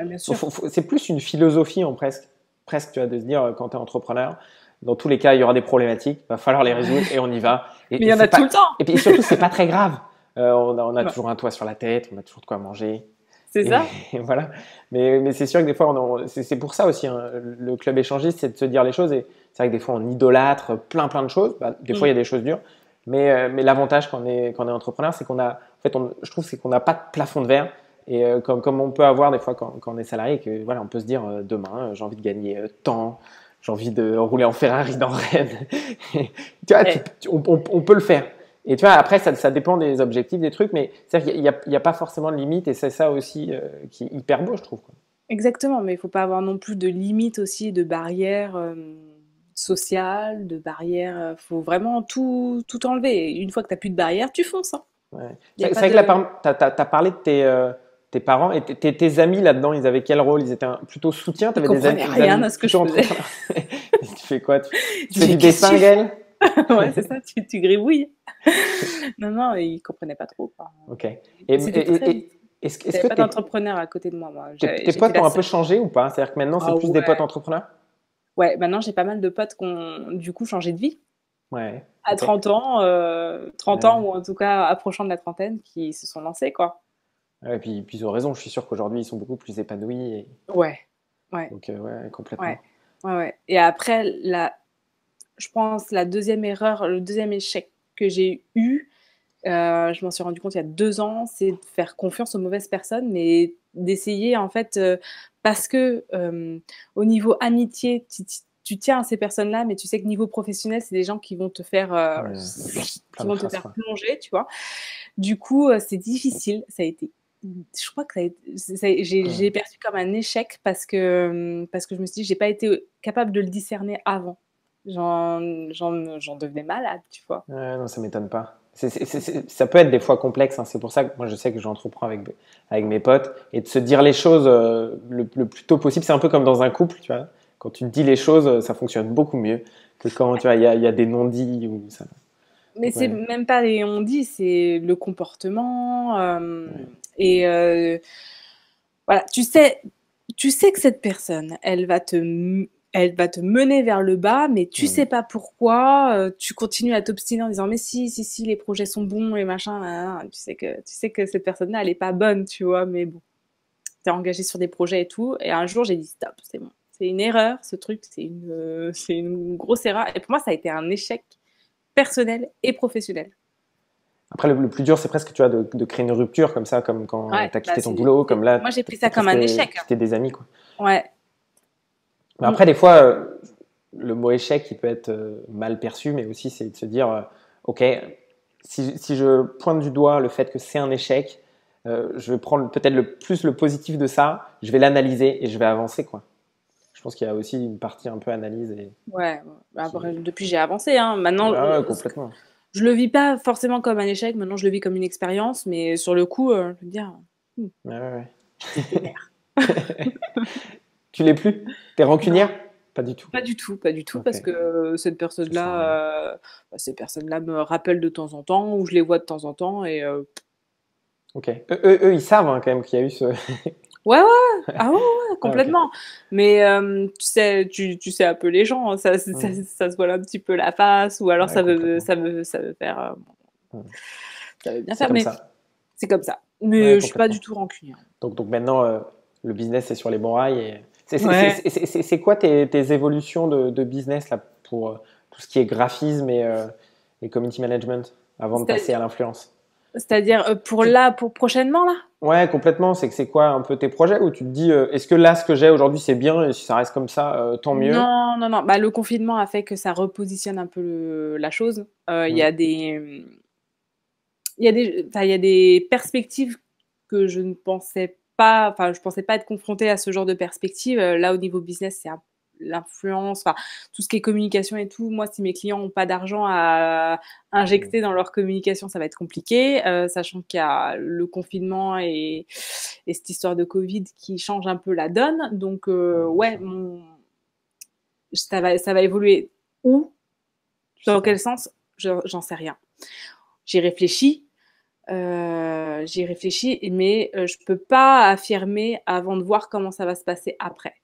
c'est plus une philosophie en presque, presque, tu vois, de se dire quand tu es entrepreneur, dans tous les cas, il y aura des problématiques, il va falloir les résoudre et on y va. Et, Mais il y en a tout le temps. Et puis surtout, c'est pas très grave. Euh, on a, toujours un toit sur la tête, on a toujours de quoi manger. C'est ça. voilà. Mais, mais c'est sûr que des fois, c'est pour ça aussi, hein, le club échangiste, c'est de se dire les choses. Et c'est vrai que des fois, on idolâtre plein, plein de choses. Bah, des fois, il y a des choses dures. Mais, euh, mais l'avantage quand on est, quand on est entrepreneur, c'est qu'on a, en fait, on, je trouve, c'est qu'on n'a pas de plafond de verre. Et euh, comme, comme on peut avoir des fois quand, quand on est salarié, que voilà, on peut se dire euh, demain, j'ai envie de gagner tant, j'ai envie de rouler en Ferrari dans Rennes. tu vois, on, on, peut le faire. Et tu vois, après, ça, ça dépend des objectifs, des trucs, mais c'est qu'il n'y a, a, pas forcément de limite, et c'est ça aussi qui est hyper beau, je trouve. Exactement, mais il ne faut pas avoir non plus de limites aussi, de barrières sociales, de barrières. Il euh, faut vraiment tout, tout enlever. Une fois que tu n'as plus de barrières, tu fonces. Hein. C'est vrai que tu as, parlé de tes, euh, tes parents et tes, tes amis là-dedans, ils avaient quel rôle? Ils étaient plutôt soutien? Tu avais des amis, rien à ce que je faisais. tu fais quoi? Tu, fais du dessin, Gaëlle? Ouais, c'est ça, tu, tu gribouilles. non, non, ils ne comprenaient pas trop. Ok. Et, est-ce que pas d'entrepreneur à côté de moi. moi. Tes potes ont un peu changé ou pas? C'est-à-dire que maintenant, c'est ah plus des potes entrepreneurs? Ouais, maintenant j'ai pas mal de potes qui ont du coup changé de vie. Ouais. À 30 ans, 30 euh, ans ou en tout cas approchant de la trentaine, qui se sont lancés quoi. Ouais, et puis, puis ils ont raison, je suis sûr qu'aujourd'hui ils sont beaucoup plus épanouis. Et... Ouais, ouais. Donc, euh, ouais, complètement. Ouais. ouais, ouais. Et après, la, je pense la deuxième erreur, le deuxième échec que j'ai eu, euh, je m'en suis rendu compte il y a deux ans, c'est de faire confiance aux mauvaises personnes, mais d'essayer en fait, euh, parce que euh, au niveau amitié, tu, tiens à ces personnes-là, mais tu sais que niveau professionnel, c'est des gens qui vont te faire, qui vont te faire plonger, tu vois. Du coup, c'est difficile, ça a été je crois que j'ai perçu comme un échec parce que, parce que je me suis dit, j'ai pas été capable de le discerner avant. J'en devenais malade, tu vois. Ouais, non, ça m'étonne pas. Ça peut être des fois complexe. Hein. C'est pour ça que moi, je sais que j'entreprends avec, avec mes potes et de se dire les choses euh, le, plus tôt possible. C'est un peu comme dans un couple, tu vois. Quand tu te dis les choses, ça fonctionne beaucoup mieux que quand tu vois il y a, y a, des non-dits ou ça. Mais c'est même pas les on-dit, c'est le comportement. Euh, et euh, voilà, tu sais, tu sais que cette personne, elle va te elle va te mener vers le bas, mais tu sais pas pourquoi. Euh, tu continues à t'obstiner en disant mais si, si, si, les projets sont bons et machin. tu sais que tu sais que cette personne-là, elle est pas bonne, tu vois. Mais bon, t'es engagé sur des projets et tout. Et un jour, j'ai dit stop, c'est bon, c'est une erreur, ce truc, c'est une, c'est une grosse erreur. Et pour moi, ça a été un échec personnel et professionnel. Après, le, plus dur, c'est presque tu vois, de, créer une rupture comme ça, comme quand tu as quitté bah, ton boulot, comme là. Moi, j'ai pris ça comme un échec. C'était des amis, quoi. Ouais. Mais après, des fois, euh, le mot échec, il peut être euh, mal perçu, mais aussi, c'est de se dire, euh, OK, si, si, je pointe du doigt le fait que c'est un échec, je vais prendre peut-être le plus le positif de ça, je vais l'analyser et je vais avancer, quoi. Je pense qu'il y a aussi une partie un peu analyse. Et... Ouais, bah, depuis j'ai avancé. Hein. Maintenant, ah complètement je le vis pas forcément comme un échec, maintenant je le vis comme une expérience, mais sur le coup, euh, je veux dire. Hmm. Ouais, ouais, tu l'es plus? T'es rancunière? Pas du tout. Pas du tout, pas du tout, parce que euh, cette personne-là, euh, bah, ces personnes-là me rappellent de temps en temps, ou je les vois de temps en temps, et. Ok. Eux, ils savent hein, quand même qu'il y a eu ce. Ouais, ouais, ah ouais, ah, complètement. Mais euh, tu sais, tu, tu, sais un peu les gens, ça, ça, ça, se voit un petit peu la face, ou alors ça, veut, ça, veut, ça veut faire. Euh, ça veut bien faire, mais c'est comme ça. Mais je suis pas du tout rancunière. Donc, donc maintenant, euh, le business est sur les bons rails. Et... C'est quoi tes, tes évolutions de, de, business là, pour tout ce qui est graphisme et, et community management avant de passer à l'influence? C'est-à-dire euh, pour là, pour prochainement là? Ouais, complètement. C'est que c'est quoi un peu tes projets? Où tu te dis euh, est-ce que là ce que j'ai aujourd'hui c'est bien et si ça reste comme ça euh, tant mieux? Non, non, non. Bah, le confinement a fait que ça repositionne un peu la chose. Il y a des, il y a des, il y a des perspectives que je ne pensais pas, enfin je pensais pas être confrontée à ce genre de perspectives. Là au niveau business c'est un l'influence, enfin, tout ce qui est communication et tout. Moi, si mes clients n'ont pas d'argent à injecter dans leur communication, ça va être compliqué, euh, sachant qu'il y a le confinement et, cette histoire de Covid qui change un peu la donne. Donc, euh, ouais, mon... ça, va, ça va évoluer. Où? Dans quel sens? J'en sais rien. J'y réfléchis. Euh, j'y réfléchis, mais je peux pas affirmer avant de voir comment ça va se passer après.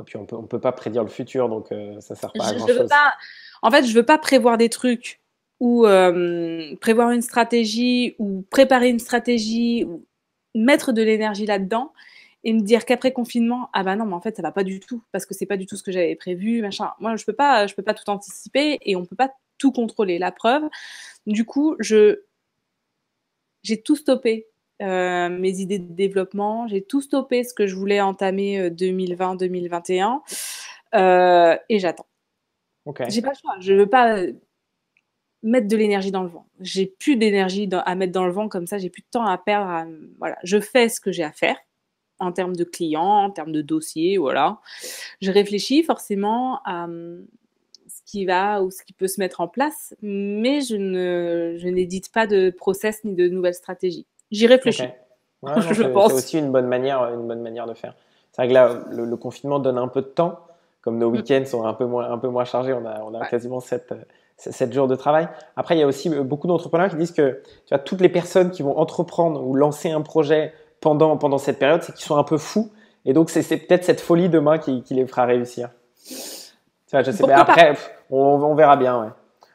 Et puis on peut, ne peut pas prédire le futur, donc euh, ça sert pas à grand chose. En fait, je veux pas prévoir des trucs ou euh, prévoir une stratégie ou préparer une stratégie ou mettre de l'énergie là-dedans et me dire qu'après confinement, ah bah non, mais en fait, ça va pas du tout parce que c'est pas du tout ce que j'avais prévu, machin. Moi, je peux pas, je peux pas tout anticiper et on peut pas tout contrôler. La preuve, du coup, je j'ai tout stoppé euh, mes idées de développement. J'ai tout stoppé ce que je voulais entamer 2020-2021 euh, euh, et j'attends. J'ai pas le choix. Je veux pas mettre de l'énergie dans le vent. J'ai plus d'énergie à mettre dans le vent comme ça. J'ai plus de temps à perdre. Voilà, je fais ce que j'ai à faire en termes de clients, en termes de dossiers, voilà. Je réfléchis forcément à qui va ou ce qui peut se mettre en place, mais je ne, je n'édite pas de process ni de nouvelles stratégies. J'y réfléchis. je pense. C'est aussi une bonne manière, une bonne manière de faire. C'est vrai que là, le, confinement donne un peu de temps. Comme nos mm. week-ends sont un peu moins, un peu moins chargés, on a, on a quasiment 7, 7 jours de travail. Après, il y a aussi beaucoup d'entrepreneurs qui disent que tu vois, toutes les personnes qui vont entreprendre ou lancer un projet pendant, pendant cette période, c'est qu'ils sont un peu fous. Et donc, c'est peut-être cette folie demain qui, qui, les fera réussir. Tu vois, je sais, mais après, on, on, verra bien. Ouais.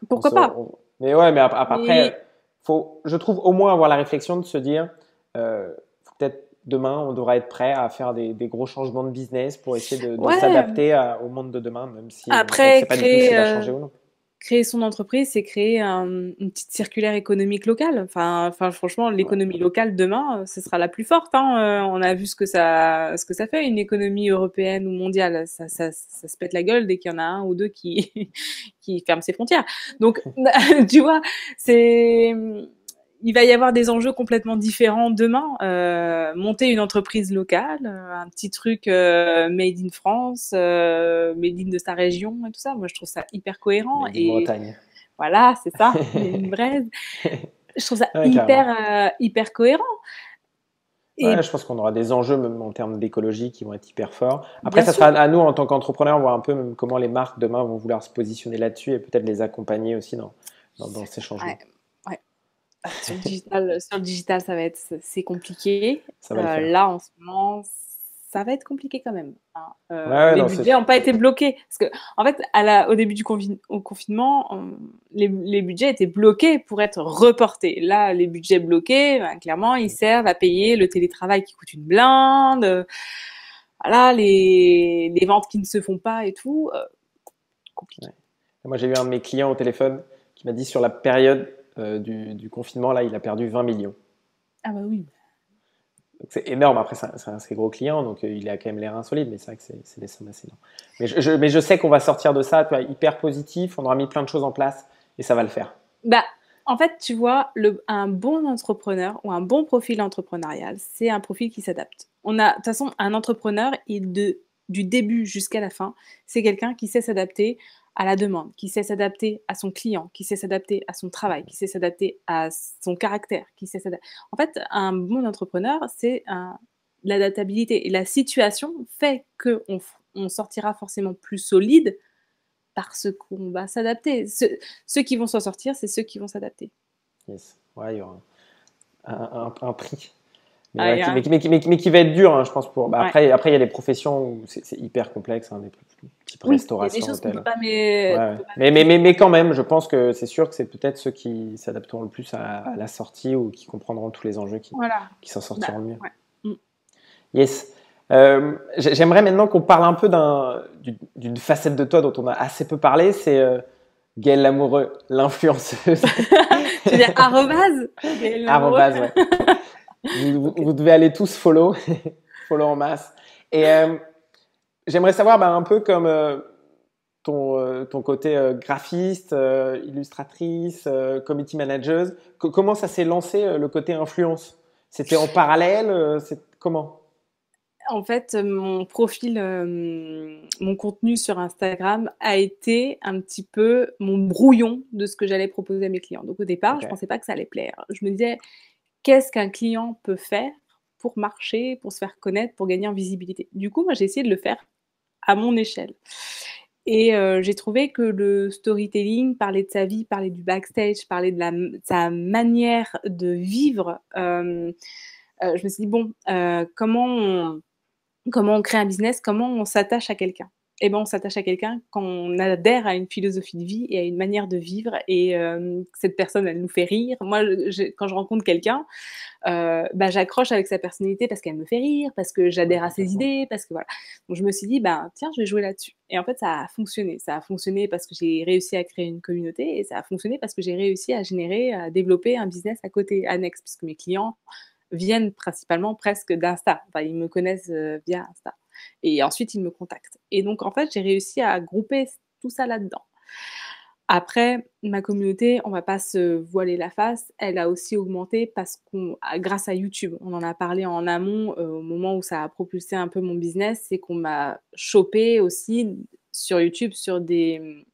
Pourquoi pas? Mais ouais, mais après, faut, je trouve, au moins avoir la réflexion de se dire, euh, peut-être demain, on devra être prêt à faire des, gros changements de business pour essayer de, s'adapter au monde de demain, même si Après, on ne sait pas du tout si va changer ou non créer son entreprise, c'est créer une petite circulaire économique locale. Enfin, enfin franchement, l'économie locale demain, ce sera la plus forte. Hein. Euh, on a vu ce que ça, ce que ça fait, une économie européenne ou mondiale. Ça, ça, ça se pète la gueule dès qu'il y en a un ou deux qui, qui ferment ses frontières. Donc, tu vois, c'est il va y avoir des enjeux complètement différents demain. Euh, monter une entreprise locale, euh, un petit truc euh, made in France, euh, made in de sa région et tout ça. Moi, je trouve ça hyper cohérent. Made et Bretagne. voilà, c'est ça, une braise. Je trouve ça Ouais, hyper, hyper cohérent. Et Ouais, je pense qu'on aura des enjeux même en termes d'écologie qui vont être hyper forts. Après, Bien ça sûr. sera à nous en tant qu'entrepreneurs voir un peu même comment les marques demain vont vouloir se positionner là-dessus et peut-être les accompagner aussi dans, dans, dans ces changements. Ouais, Sur le digital, sur le digital, ça va être, c'est compliqué. Ça va le Euh, là, en ce moment, ça va être compliqué quand même. hein. Euh, Ouais, les non, budgets n'ont pas été bloqués. Parce que, en fait, à la, au début du confi- au confinement, on- les, les budgets étaient bloqués pour être reportés. Là, les budgets bloqués, ben, clairement, ils servent à payer le télétravail qui coûte une blinde, euh, voilà, les, les ventes qui ne se font pas et tout. euh, compliqué. Moi, j'ai eu un de mes clients au téléphone qui m'a dit sur la période euh, du, du confinement, là, il a perdu 20 millions. Ah bah oui. C'est énorme. Après, c'est un, un assez gros client, donc euh, il a quand même l'air insolide, mais c'est vrai que c'est c'est des sommes assez énormes. Mais je, je- mais je sais qu'on va sortir de ça, tu vois, hyper positif. On aura mis plein de choses en place et ça va le faire. Bah, en fait, tu vois, le, un bon entrepreneur ou un bon profil entrepreneurial, c'est un profil qui s'adapte. On a, de toute façon, un entrepreneur, il de, du début jusqu'à la fin, c'est quelqu'un qui sait s'adapter à la demande, qui sait s'adapter à son client, qui sait s'adapter à son travail, qui sait s'adapter à son caractère, qui sait s'adapter. En fait, un bon entrepreneur, c'est l'adaptabilité. Et la situation fait qu'on on sortira forcément plus solide parce qu'on va s'adapter. Ceux, qui vont s'en sortir, c'est ceux qui vont s'adapter. Yes. Ouais, il y aura un prix. Mais, Ah, qui, mais mais mais va être dur, hein, je pense. Pour... Bah, Ouais. après, après, il y a des professions où c'est hyper complexe, hein, des type Oui, restauration, des choses qu'on hôtel. peut pas, mais... Ouais. Mais, mais, mais, quand même, je pense que c'est sûr que c'est peut-être ceux qui s'adapteront le plus à, à la sortie ou qui comprendront tous les enjeux qui, Voilà. qui s'en sortiront le mieux. ouais. Mm. Yes. Euh, j'ai- J'aimerais maintenant qu'on parle un peu d'un- d'une facette de toi dont on a assez peu parlé, c'est euh, Gaëlle Lamoureux, l'influenceuse. Tu veux dire arrobase Arrobase, ouais. Vous, devez aller tous follow, follow en masse. Et euh, j'aimerais savoir bah, un peu comme euh, ton, euh, ton côté graphiste, illustratrice, committee manager, co- comment ça s'est lancé le côté influence? C'était en parallèle Comment? En fait, mon profil, euh, mon contenu sur Instagram a été un petit peu mon brouillon de ce que j'allais proposer à mes clients. Donc au départ, je pensais pas que ça allait plaire. Je me disais, qu'est-ce qu'un client peut faire pour marcher, pour se faire connaître, pour gagner en visibilité Du coup, moi, j'ai essayé de le faire à mon échelle. Et euh, j'ai trouvé que le storytelling, parler de sa vie, parler du backstage, parler de, sa manière de vivre, euh, euh, je me suis dit, bon, comment, comment on crée un business, comment on s'attache à quelqu'un? Eh ben, on s'attache à quelqu'un quand on adhère à une philosophie de vie et à une manière de vivre et euh, cette personne, elle nous fait rire. Moi, je, quand je rencontre quelqu'un, euh, bah, j'accroche avec sa personnalité parce qu'elle me fait rire, parce que j'adhère à ses idées, parce que voilà. Donc je me suis dit, bah, tiens, je vais jouer là-dessus. Et en fait, ça a fonctionné. Ça a fonctionné parce que j'ai réussi à créer une communauté et ça a fonctionné parce que j'ai réussi à générer, à développer un business à côté, annexe, puisque mes clients viennent principalement presque d'Insta. Enfin, ils me connaissent euh, via Insta. Et ensuite, ils me contactent. Et donc, en fait, j'ai réussi à grouper tout ça là-dedans. Après, ma communauté, on va pas se voiler la face, elle a aussi augmenté parce qu'on, grâce à YouTube, on en a parlé en amont euh, au moment où ça a propulsé un peu mon business, c'est qu'on m'a chopé aussi sur YouTube sur des,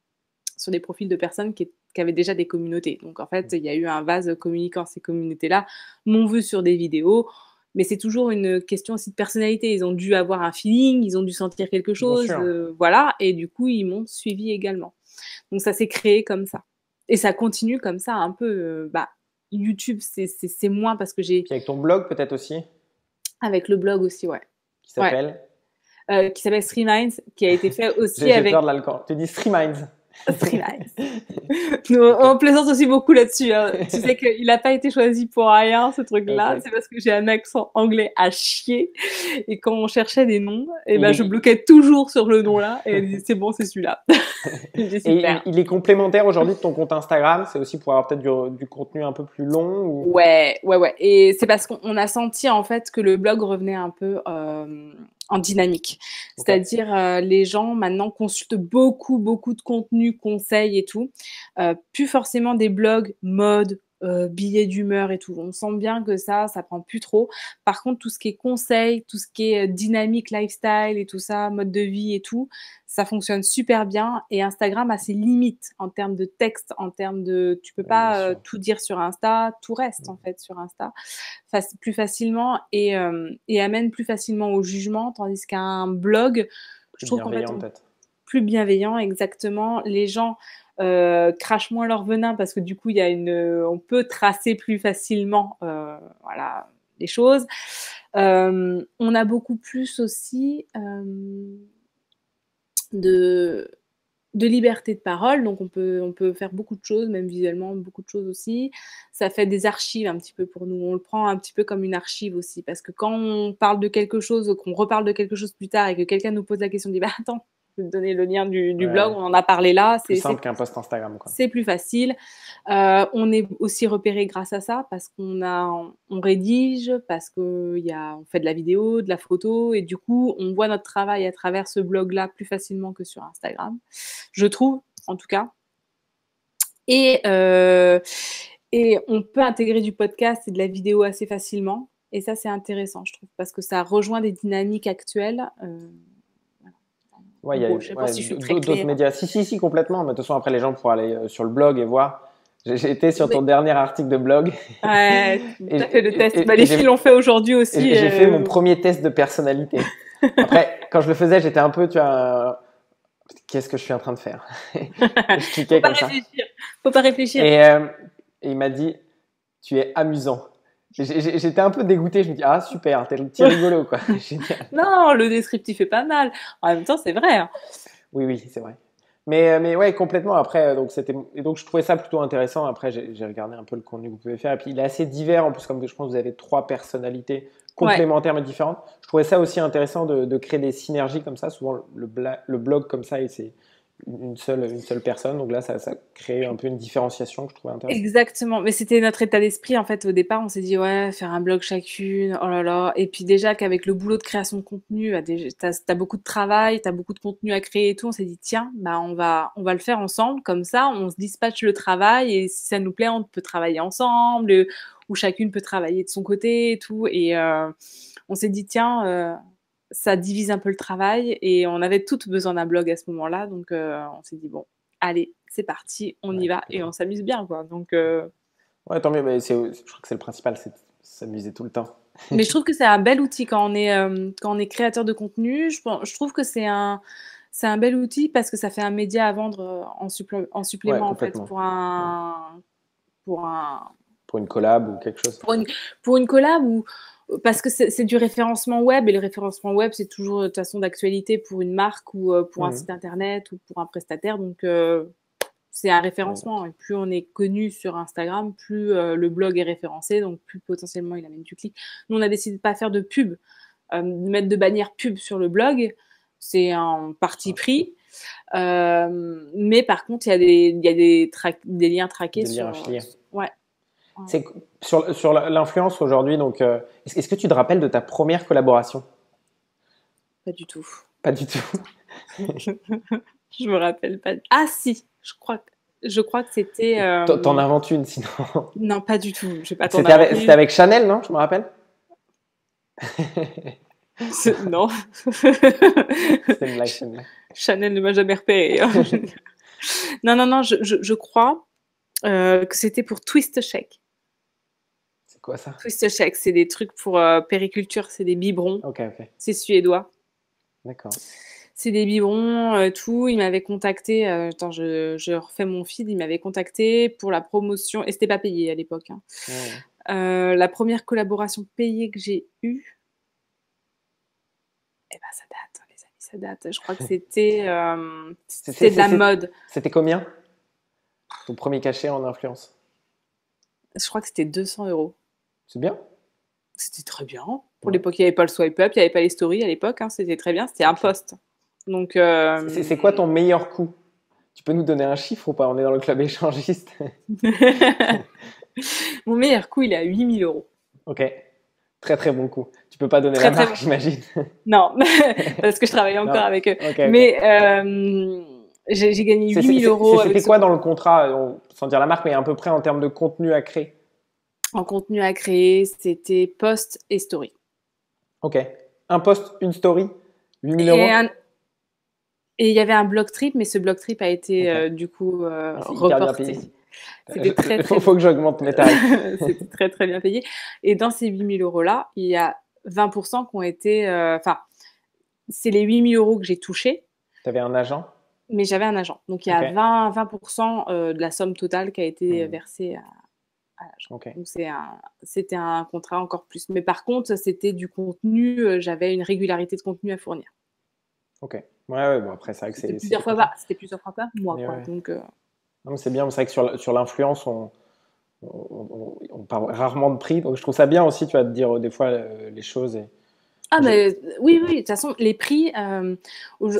sur des profils de personnes qui, qui avaient déjà des communautés. Donc en fait, il y a eu un vase communiquant. Ces communautés-là m'ont vu sur des vidéos, mais c'est toujours une question aussi de personnalité. Ils ont dû avoir un feeling, ils ont dû sentir quelque chose, euh, voilà, et du coup, ils m'ont suivi également. Donc ça s'est créé comme ça. Et ça continue comme ça un peu. Euh, bah, YouTube, c'est moins parce que j'ai. Puis avec ton blog peut-être aussi? Avec le blog aussi, ouais. Qui s'appelle? Ouais. euh, Qui s'appelle Stream Minds, qui a été fait aussi J'ai avec. peur de l'alcool. Tu dis Stream Stream Minds. on plaisante aussi beaucoup là-dessus. Hein. tu sais qu'il n'a pas été choisi pour rien, ce truc-là. C'est parce que j'ai un accent anglais à chier. Et quand on cherchait des noms, et ben, est... je bloquais toujours sur le nom-là. Et elle disait, c'est bon, c'est celui-là. il, il, est complémentaire aujourd'hui de ton compte Instagram. C'est aussi pour avoir peut-être du, du, contenu un peu plus long ou... Ouais, ouais, ouais. Et c'est parce qu'on a senti en fait que le blog revenait un peu euh, en dynamique. Okay. C'est-à-dire, euh, les gens maintenant consultent beaucoup, beaucoup de contenu, conseils et tout. Euh, plus forcément des blogs mode, euh, billets d'humeur et tout. On sent bien que ça, ça prend plus trop. Par contre, tout ce qui est conseil, tout ce qui est dynamique, lifestyle et tout ça, mode de vie et tout, ça fonctionne super bien. Et Instagram a ses limites en termes de texte, en termes de, tu peux pas tout dire sur Insta, tout reste en fait sur Insta, plus facilement et, et amène plus facilement au jugement, tandis qu'un blog, je trouve qu'en fait, plus bienveillant, exactement. Les gens euh, crachent moins leur venin parce que du coup, il y a une, on peut tracer plus facilement, euh, voilà, les choses. Euh, on a beaucoup plus aussi de de liberté de parole, donc on peut, on peut faire beaucoup de choses, même visuellement, beaucoup de choses aussi. Ça fait des archives un petit peu pour nous. On le prend un petit peu comme une archive aussi, parce que quand on parle de quelque chose, qu'on reparle de quelque chose plus tard et que quelqu'un nous pose la question, on dit bah attends, je vais te donner le lien du, blog, on en a parlé là. C'est plus simple qu'un post Instagram. C'est plus facile. Euh, on est aussi repéré grâce à ça parce qu'on a, on rédige, parce qu'on on fait de la vidéo, de la photo, et du coup, on voit notre travail à travers ce blog-là plus facilement que sur Instagram. Je trouve, en tout cas. Et, euh, et on peut intégrer du podcast et de la vidéo assez facilement. Et ça, c'est intéressant, je trouve, parce que ça rejoint des dynamiques actuelles. Euh, Ouais, il y a d'autres médias. Si, si, si, complètement. Mais de toute façon, après, les gens pourront aller euh, sur le blog et voir. J'ai été sur ton dernier article de blog. Ouais, tu as fait le test. bah, les filles l'ont fait aujourd'hui aussi. J'ai fait mon euh, premier test de personnalité. Après, quand je le faisais, j'étais un peu, tu vois, qu'est-ce que je suis en train de faire? Je cliquais comme ça. Faut pas réfléchir. Et, euh, et il m'a dit, tu es amusant. J'étais un peu dégoûté. Je me dis, ah super, t'es le petit rigolo, quoi. non, le descriptif est pas mal. En même temps, c'est vrai. Hein. Oui, oui, c'est vrai. Mais, euh, mais ouais, complètement. Après, euh, donc, c'était, et donc, je trouvais ça plutôt intéressant. Après, j'ai regardé un peu le contenu que vous pouvez faire. Et puis, il est assez divers. En plus, comme je pense, vous avez trois personnalités complémentaires mais différentes. Je trouvais ça aussi intéressant de, de créer des synergies comme ça. Souvent, le, le blog comme ça, et c'est une seule, une seule personne. Donc là, ça, ça crée un peu une différenciation que je trouvais intéressante. Exactement. Mais c'était notre état d'esprit. En fait, au départ, on s'est dit, ouais, faire un blog chacune, oh là là. Et puis déjà qu'avec le boulot de création de contenu, bah, tu as, beaucoup de travail, tu as beaucoup de contenu à créer et tout. On s'est dit, tiens, bah, on, va, on va le faire ensemble. Comme ça, on se dispatche le travail. Et si ça nous plaît, on peut travailler ensemble. Ou chacune peut travailler de son côté et tout. Et euh, on s'est dit, tiens... Euh, ça divise un peu le travail et on avait toutes besoin d'un blog à ce moment-là. Donc, euh, on s'est dit, bon, allez, c'est parti, on y va et on s'amuse bien. Quoi. Donc, euh, Ouais, tant mieux. Mais je crois que c'est le principal, c'est s'amuser tout le temps. mais je trouve que c'est un bel outil quand on est, euh, quand on est créateur de contenu. Je, je trouve que c'est un, c'est un bel outil parce que ça fait un média à vendre en, en supplément en fait, pour un, pour un. Pour une collab ou quelque chose. Pour une, pour une collab ou parce que c'est du référencement web et le référencement web c'est toujours de toute façon d'actualité pour une marque ou euh, pour un site internet ou pour un prestataire. Donc euh, c'est un référencement. Et plus on est connu sur Instagram plus euh, le blog est référencé. Donc plus potentiellement il amène du clic. Nous on a décidé de pas faire de pub. De mettre de bannière pub sur le blog c'est un parti pris. Mais par contre il y a des y a des, des liens traqués des sur liens ouais c'est sur, sur l'influence aujourd'hui, donc euh, est-ce que tu te rappelles de ta première collaboration? Pas du tout. Pas du tout. je me rappelle pas. Ah si, je crois que je crois que c'était. Euh... T'en inventes une sinon. Non, pas du tout. C'était avec, avec, Chanel, non Je me rappelle? non. C'était une Chanel. Chanel ne m'a jamais repéré. non, non, non, je, je, je crois euh, que c'était pour Twist Shake quoi ça? C'est des trucs pour euh, périculture, c'est des biberons. Ok, ok. C'est suédois. D'accord. C'est des biberons, euh, tout. Il m'avait contacté, euh, attends, je, je, refais mon feed, il m'avait contacté pour la promotion, et c'était pas payé à l'époque. Hein. la première collaboration payée que j'ai eue, eh ben ça date, les amis, ça date. Je crois que c'était c'était de la mode. C'était combien? Ton premier cachet en influence? Je crois que c'était 200 euros. C'est bien. C'était très bien. Pour l'époque, il n'y avait pas le swipe up, il n'y avait pas les stories à l'époque. Hein, c'était très bien. C'était un poste. Donc. Euh, c'est quoi ton meilleur coup? Tu peux nous donner un chiffre ou pas? On est dans le club échangiste. Mon meilleur coup, il est à 8000 euros. Ok. Très très bon coup. Tu peux pas donner la marque, j'imagine. Non, parce que je travaille encore avec eux. Mais euh, J'ai gagné 8000 euros. C'était quoi dans le contrat, sans dire la marque, mais à peu près en termes de contenu à créer En contenu à créer, c'était post et story. Ok. Un post, une story, 8000 euros Et il y avait un blog trip, mais ce blog trip a été euh, du coup euh, reporté. C'était très, très... Il faut que j'augmente mes tarifs. C'était très très bien payé. Et dans ces 8000 euros-là, il y a 20% qui ont été... Euh, enfin, c'est les 8000 euros que j'ai touchés. Tu avais un agent? Mais j'avais un agent. Donc il y a 20, 20 euh, de la somme totale qui a été mmh. versée à, Donc c'était un, contrat encore plus. Mais par contre, c'était du contenu, euh, j'avais une régularité de contenu à fournir. Ok. Ouais, ouais bon après, c'est vrai que c'est. Plusieurs fois pas. C'était plusieurs fois pas moi. Quoi. Donc. Euh, c'est bien, c'est vrai que sur, sur l'influence, on, on, parle rarement de prix. Donc je trouve ça bien aussi, tu vas te dire des fois les choses. Et, ah, mais oui, oui, de toute façon, les prix, euh,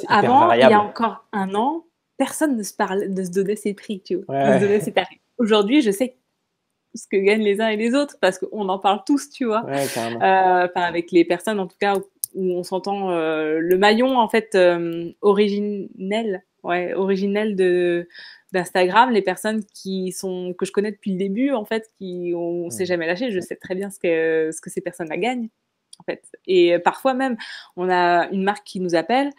avant, il y a encore un an, personne ne se, parlait, de se donnait ses prix, tu vois. ses Aujourd'hui, je sais ce que gagnent les uns et les autres parce qu'on en parle tous, tu vois. Euh, avec les personnes, en tout cas, où on s'entend euh, le maillon, en fait, originel, ouais, originel de d'Instagram, les personnes qui sont que je connais depuis le début, en fait, qui on s'est jamais lâché, je sais très bien ce que ce que ces personnes-là gagnent en fait. Et parfois même, on a une marque qui nous appelle.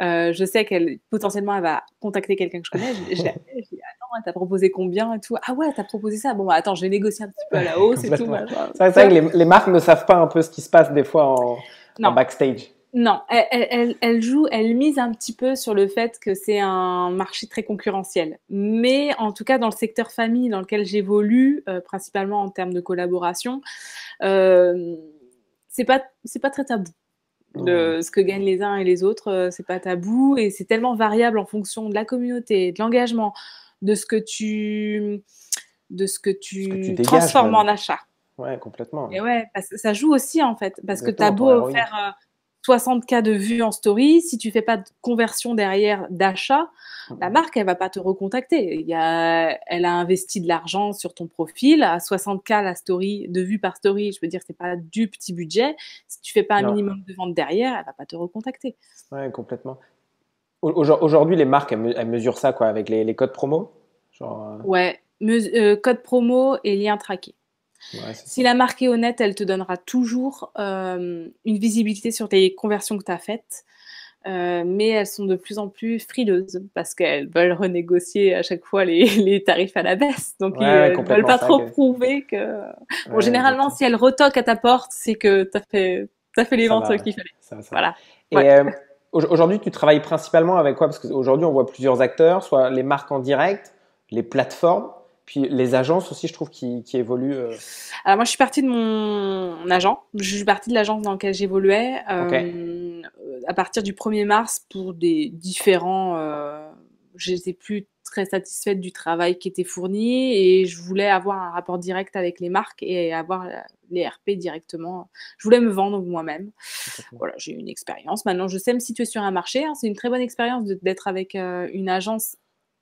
Euh, je sais qu'elle potentiellement elle va contacter quelqu'un que je connais. Je, je, je dis attends, t'as proposé combien et tout? Ah ouais, t'as proposé ça. Bon, bah, attends, je vais négocier un petit peu à la hausse et tout. C'est vrai que les, marques ne savent pas un peu ce qui se passe des fois en, en backstage. Non, elle, elle, elle, joue, elle mise un petit peu sur le fait que c'est un marché très concurrentiel. Mais en tout cas, dans le secteur famille dans lequel j'évolue, euh, principalement en termes de collaboration, euh, c'est pas c'est pas très tabou. De ce que gagnent les uns et les autres, euh, c'est pas tabou et c'est tellement variable en fonction de la communauté, de l'engagement, de ce que tu de ce que tu, transformes en achat. Ouais, complètement. Et ouais, ça joue aussi en fait, parce que tu as beau faire 60 cas de vues en story, si tu fais pas de conversion derrière d'achat, la marque, elle va pas te recontacter. Il y a, elle a investi de l'argent sur ton profil à 60 cas la story, de vues par story. Je veux dire, c'est pas du petit budget. Si tu fais pas un minimum de vente derrière, elle va pas te recontacter. Ouais, complètement. Aujourd'hui, les marques, elles mesurent ça quoi, avec les, codes promo? Genre, euh, Ouais, euh, code promo et lien traqué si la marque est honnête, elle te donnera toujours euh, une visibilité sur tes conversions que tu as faites. Mais elles sont de plus en plus frileuses parce qu'elles veulent renégocier à chaque fois les, tarifs à la baisse. Donc, ils ne veulent pas trop prouver que. Bon, généralement, si elles retoquent à ta porte, c'est que tu as fait, as fait les ventes qu'il fallait. voilà. Et aujourd'hui, tu travailles principalement avec quoi? Parce qu'aujourd'hui, on voit plusieurs acteurs, soit les marques en direct, les plateformes. Puis les agences aussi, je trouve, qui, qui évoluent. Euh. Alors moi, je suis partie de mon agent. Je suis partie de l'agence dans laquelle j'évoluais euh, à partir du 1er mars pour des différents. Euh, J'étais plus très satisfaite du travail qui était fourni et je voulais avoir un rapport direct avec les marques et avoir les RP directement. Je voulais me vendre moi-même. Voilà, j'ai eu une expérience. Maintenant, je sais me situer sur un marché. Hein. C'est une très bonne expérience d'être avec euh, une agence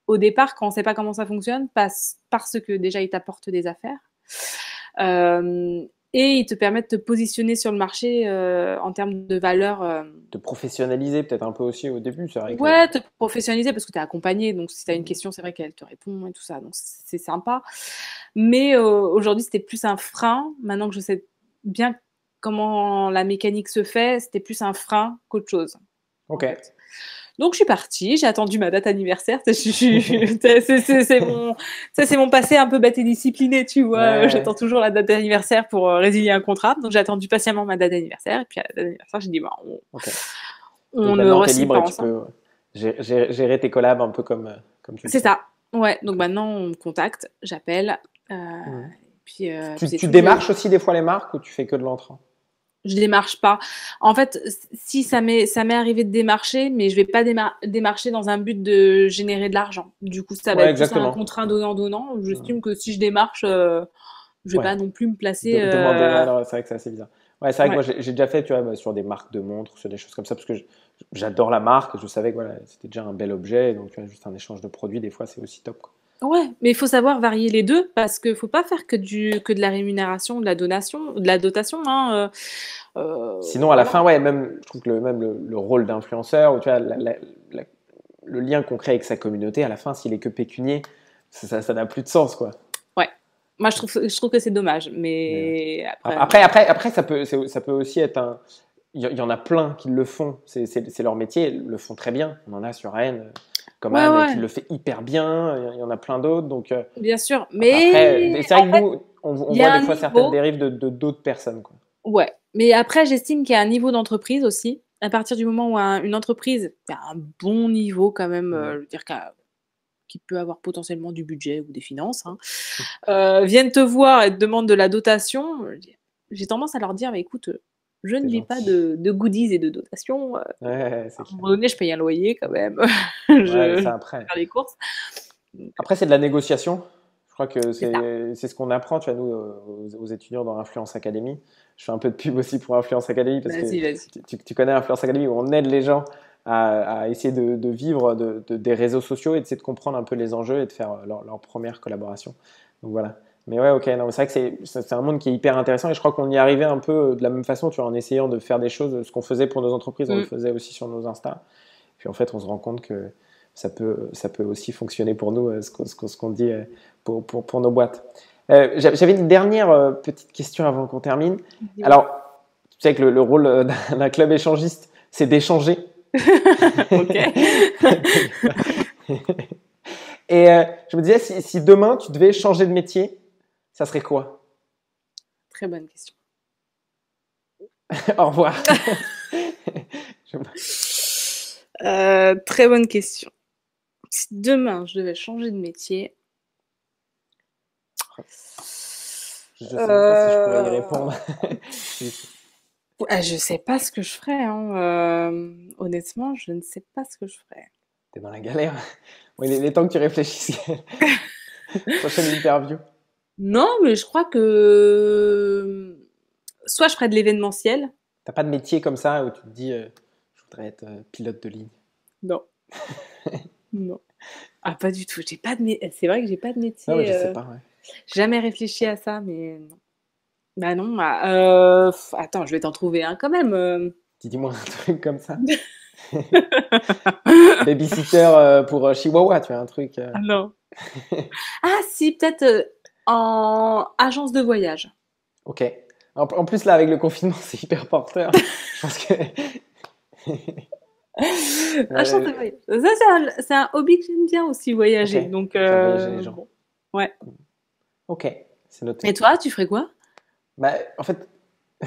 au départ, quand on ne sait pas comment ça fonctionne, parce, parce que déjà, ils t'apportent des affaires. Euh, et ils te permettent de te positionner sur le marché euh, en termes de valeur. Euh, te professionnaliser peut-être un peu aussi au début, c'est vrai. Ouais, te professionnaliser parce que tu es accompagné, donc si tu as une question, c'est vrai qu'elle te répond et tout ça, donc c'est sympa. Mais aujourd'hui, c'était plus un frein. Maintenant que je sais bien comment la mécanique se fait, c'était plus un frein qu'autre chose. Ok. Donc je suis partie, j'ai attendu ma date anniversaire. C'est mon, mon passé un peu bête et discipliné, tu vois. J'attends toujours la date d'anniversaire pour euh, résilier un contrat. Donc j'ai attendu patiemment ma date d'anniversaire. Et puis à la date d'anniversaire, j'ai dit, bon, on, on ne re pas ensemble. Tu peux gérer tes collabs un peu comme, euh, comme tu C'est ça. Ouais, donc maintenant on me contacte, j'appelle. Euh, puis, tu, tu démarches aussi des fois les marques ou tu fais que de l'entrant je démarche pas. En fait, si ça m'est ça m'est arrivé de démarcher, mais je vais pas démarcher dans un but de générer de l'argent. Du coup, ça va être plus un contrat donnant donnant. J'estime que si je démarche, euh, je vais pas non plus me placer. Euh... C'est vrai que c'est assez bizarre. Ouais, c'est vrai que moi j'ai déjà fait, tu vois, bah, sur des marques de montres, sur des choses comme ça, parce que j'adore la marque. Je savais que voilà, c'était déjà un bel objet, donc tu vois, juste un échange de produits, des fois, c'est aussi top. Quoi. Ouais, mais il faut savoir varier les deux parce qu'il ne faut pas faire que, du, que de la rémunération, de la donation, de la dotation. Hein, euh, euh, Sinon, à la fin, ouais, même, je trouve que le, même le, rôle d'influenceur, tu vois, le lien qu'on crée avec sa communauté, à la fin, s'il est que pécunier, ça n'a plus de sens, quoi. Ouais. Moi, je trouve, je trouve que c'est dommage, mais après... après, après, ça peut, ça peut aussi être un. Il y en a plein qui le font. C'est leur métier, ils le font très bien. On en a sur Rennes, comme Anne, qui le fait hyper bien. Il y en a plein d'autres. Donc, euh, bien sûr, mais. c'est vrai que nous, on, voit des fois certaines dérives de d'autres personnes. Quoi. Ouais, mais après, j'estime qu'il y a un niveau d'entreprise aussi. À partir du moment où une entreprise a un bon niveau, quand même, euh, je veux dire qui peut avoir potentiellement du budget ou des finances, hein, euh, viennent te voir et te demandent de la dotation, j'ai tendance à leur dire, mais écoute, je ne vis pas de, goodies et de dotations. Euh, à un moment donné, je paye un loyer quand même. je après. faire les courses. Après, c'est de la négociation. Je crois que c'est ce qu'on apprend, tu vois, nous, aux, étudiants dans Influence Academy. Je fais un peu de pub aussi pour Influence Academy parce que tu, connais Influence Academy où on aide les gens à, essayer de, vivre de, des réseaux sociaux et de comprendre un peu les enjeux et de faire leur, leur première collaboration. Donc voilà. Mais ouais, ok, non, c'est vrai que c'est un monde qui est hyper intéressant et je crois qu'on y arrivait un peu euh, de la même façon, tu vois, en essayant de faire des choses, ce qu'on faisait pour nos entreprises, on le mm. faisait aussi sur nos Insta. Puis en fait, on se rend compte que ça peut, ça peut aussi fonctionner pour nous, euh, ce qu'on dit euh, pour, pour, pour, nos boîtes. J'avais une dernière petite question avant qu'on termine. Alors, tu sais que le, rôle d'un club échangiste, c'est d'échanger. ok. et je me disais, si, si demain tu devais changer de métier, ça serait quoi? Très bonne question. Au revoir. Euh, très bonne question. Si demain je devais changer de métier. Je ne sais pas si je pourrais y euh, répondre. Je sais pas ce que je ferais. Hein. Euh, honnêtement, je ne sais pas ce que je ferais. T'es dans la galère. il est temps que tu réfléchisses. Prochaine interview. Non, mais je crois que soit je ferais de l'événementiel. T'as pas de métier comme ça où tu te dis euh, je voudrais être euh, pilote de ligne? Non. non. Ah, pas du tout. J'ai pas de C'est vrai que j'ai pas de métier. Non, je sais euh, pas. Jamais réfléchi à ça, mais non. Bah non. Bah, attends, je vais t'en trouver un quand même. Dis-moi un truc comme ça. Babysitter pour Chihuahua, tu as un truc. Non. ah si, peut-être en agence de voyage. Ok. En, plus, là, avec le confinement, c'est hyper porteur. Je pense que. agence de voyage. Ça, c'est un, hobby que j'aime bien aussi, voyager. Donc, euh... ouais. Ok, c'est noté. Et toi, tu ferais quoi? Bah, En fait,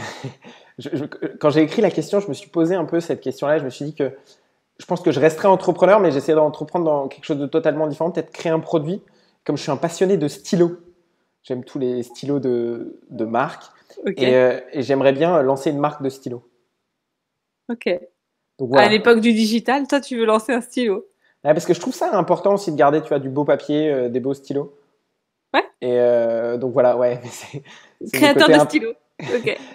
quand j'ai écrit la question, je me suis posé un peu cette question-là. Je me suis dit que je pense que je resterai entrepreneur, mais j'essaie d'entreprendre dans quelque chose de totalement différent, peut-être créer un produit. Comme je suis un passionné de stylo, J'aime tous les stylos de, de marque. Euh, et, j'aimerais bien lancer une marque de stylo. Ok. À l'époque du digital, toi, tu veux lancer un stylo Parce que je trouve ça important aussi de garder tu vois, du beau papier, euh, des beaux stylos. Ouais. Et euh, donc voilà, ouais. Créateur de stylos.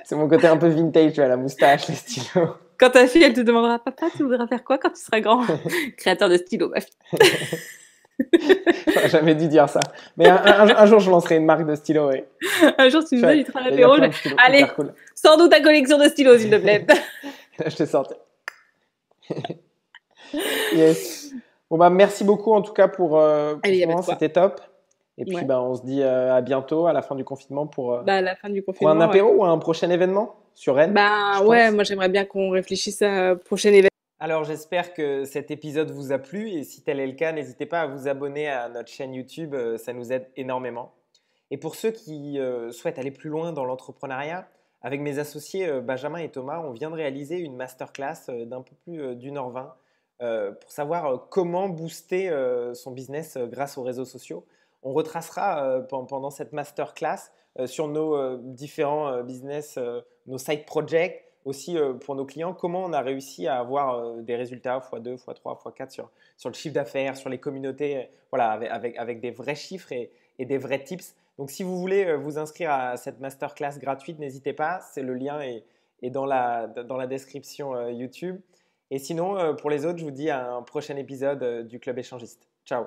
c'est mon côté un peu vintage, tu vois, la moustache, les stylos. Quand ta fille, elle te demandera, papa, tu voudras faire quoi quand tu seras grand Créateur de stylos, ma fille. J'aurais jamais dû dire ça. Mais un, jour, je lancerai une marque de stylos. Un jour, tu nous inviteras à l'apéro. Allez, sors-nous ta collection de stylos, s'il te plaît. je te sortais. yes. Bon, bah, merci beaucoup en tout cas pour, euh, C'était top. Et puis, bah, on se dit euh, à bientôt, à la fin du confinement, pour, euh, bah, la fin du confinement, pour un apéro ou un prochain événement sur Rennes. Bah ouais, moi j'aimerais bien qu'on réfléchisse à un prochain événement. Alors j'espère que cet épisode vous a plu et si tel est le cas, n'hésitez pas à vous abonner à notre chaîne YouTube, euh, ça nous aide énormément. Et pour ceux qui euh, souhaitent aller plus loin dans l'entrepreneuriat, avec mes associés euh, Benjamin et Thomas, on vient de réaliser une masterclass d'un peu plus d'une heure vingt pour savoir comment booster son business grâce aux réseaux sociaux. On retracera pendant cette masterclass sur nos différents business, nos side projects, aussi euh, pour nos clients, comment on a réussi à avoir euh, des résultats x2, x3, x4 sur, sur le chiffre d'affaires, sur les communautés, euh, voilà, avec, avec, des vrais chiffres et, des vrais tips. Donc si vous voulez vous inscrire à cette masterclass gratuite, n'hésitez pas, c'est le lien est, est, dans, la, dans la description YouTube. Et sinon, pour les autres, je vous dis à un prochain épisode du Club échangiste. Ciao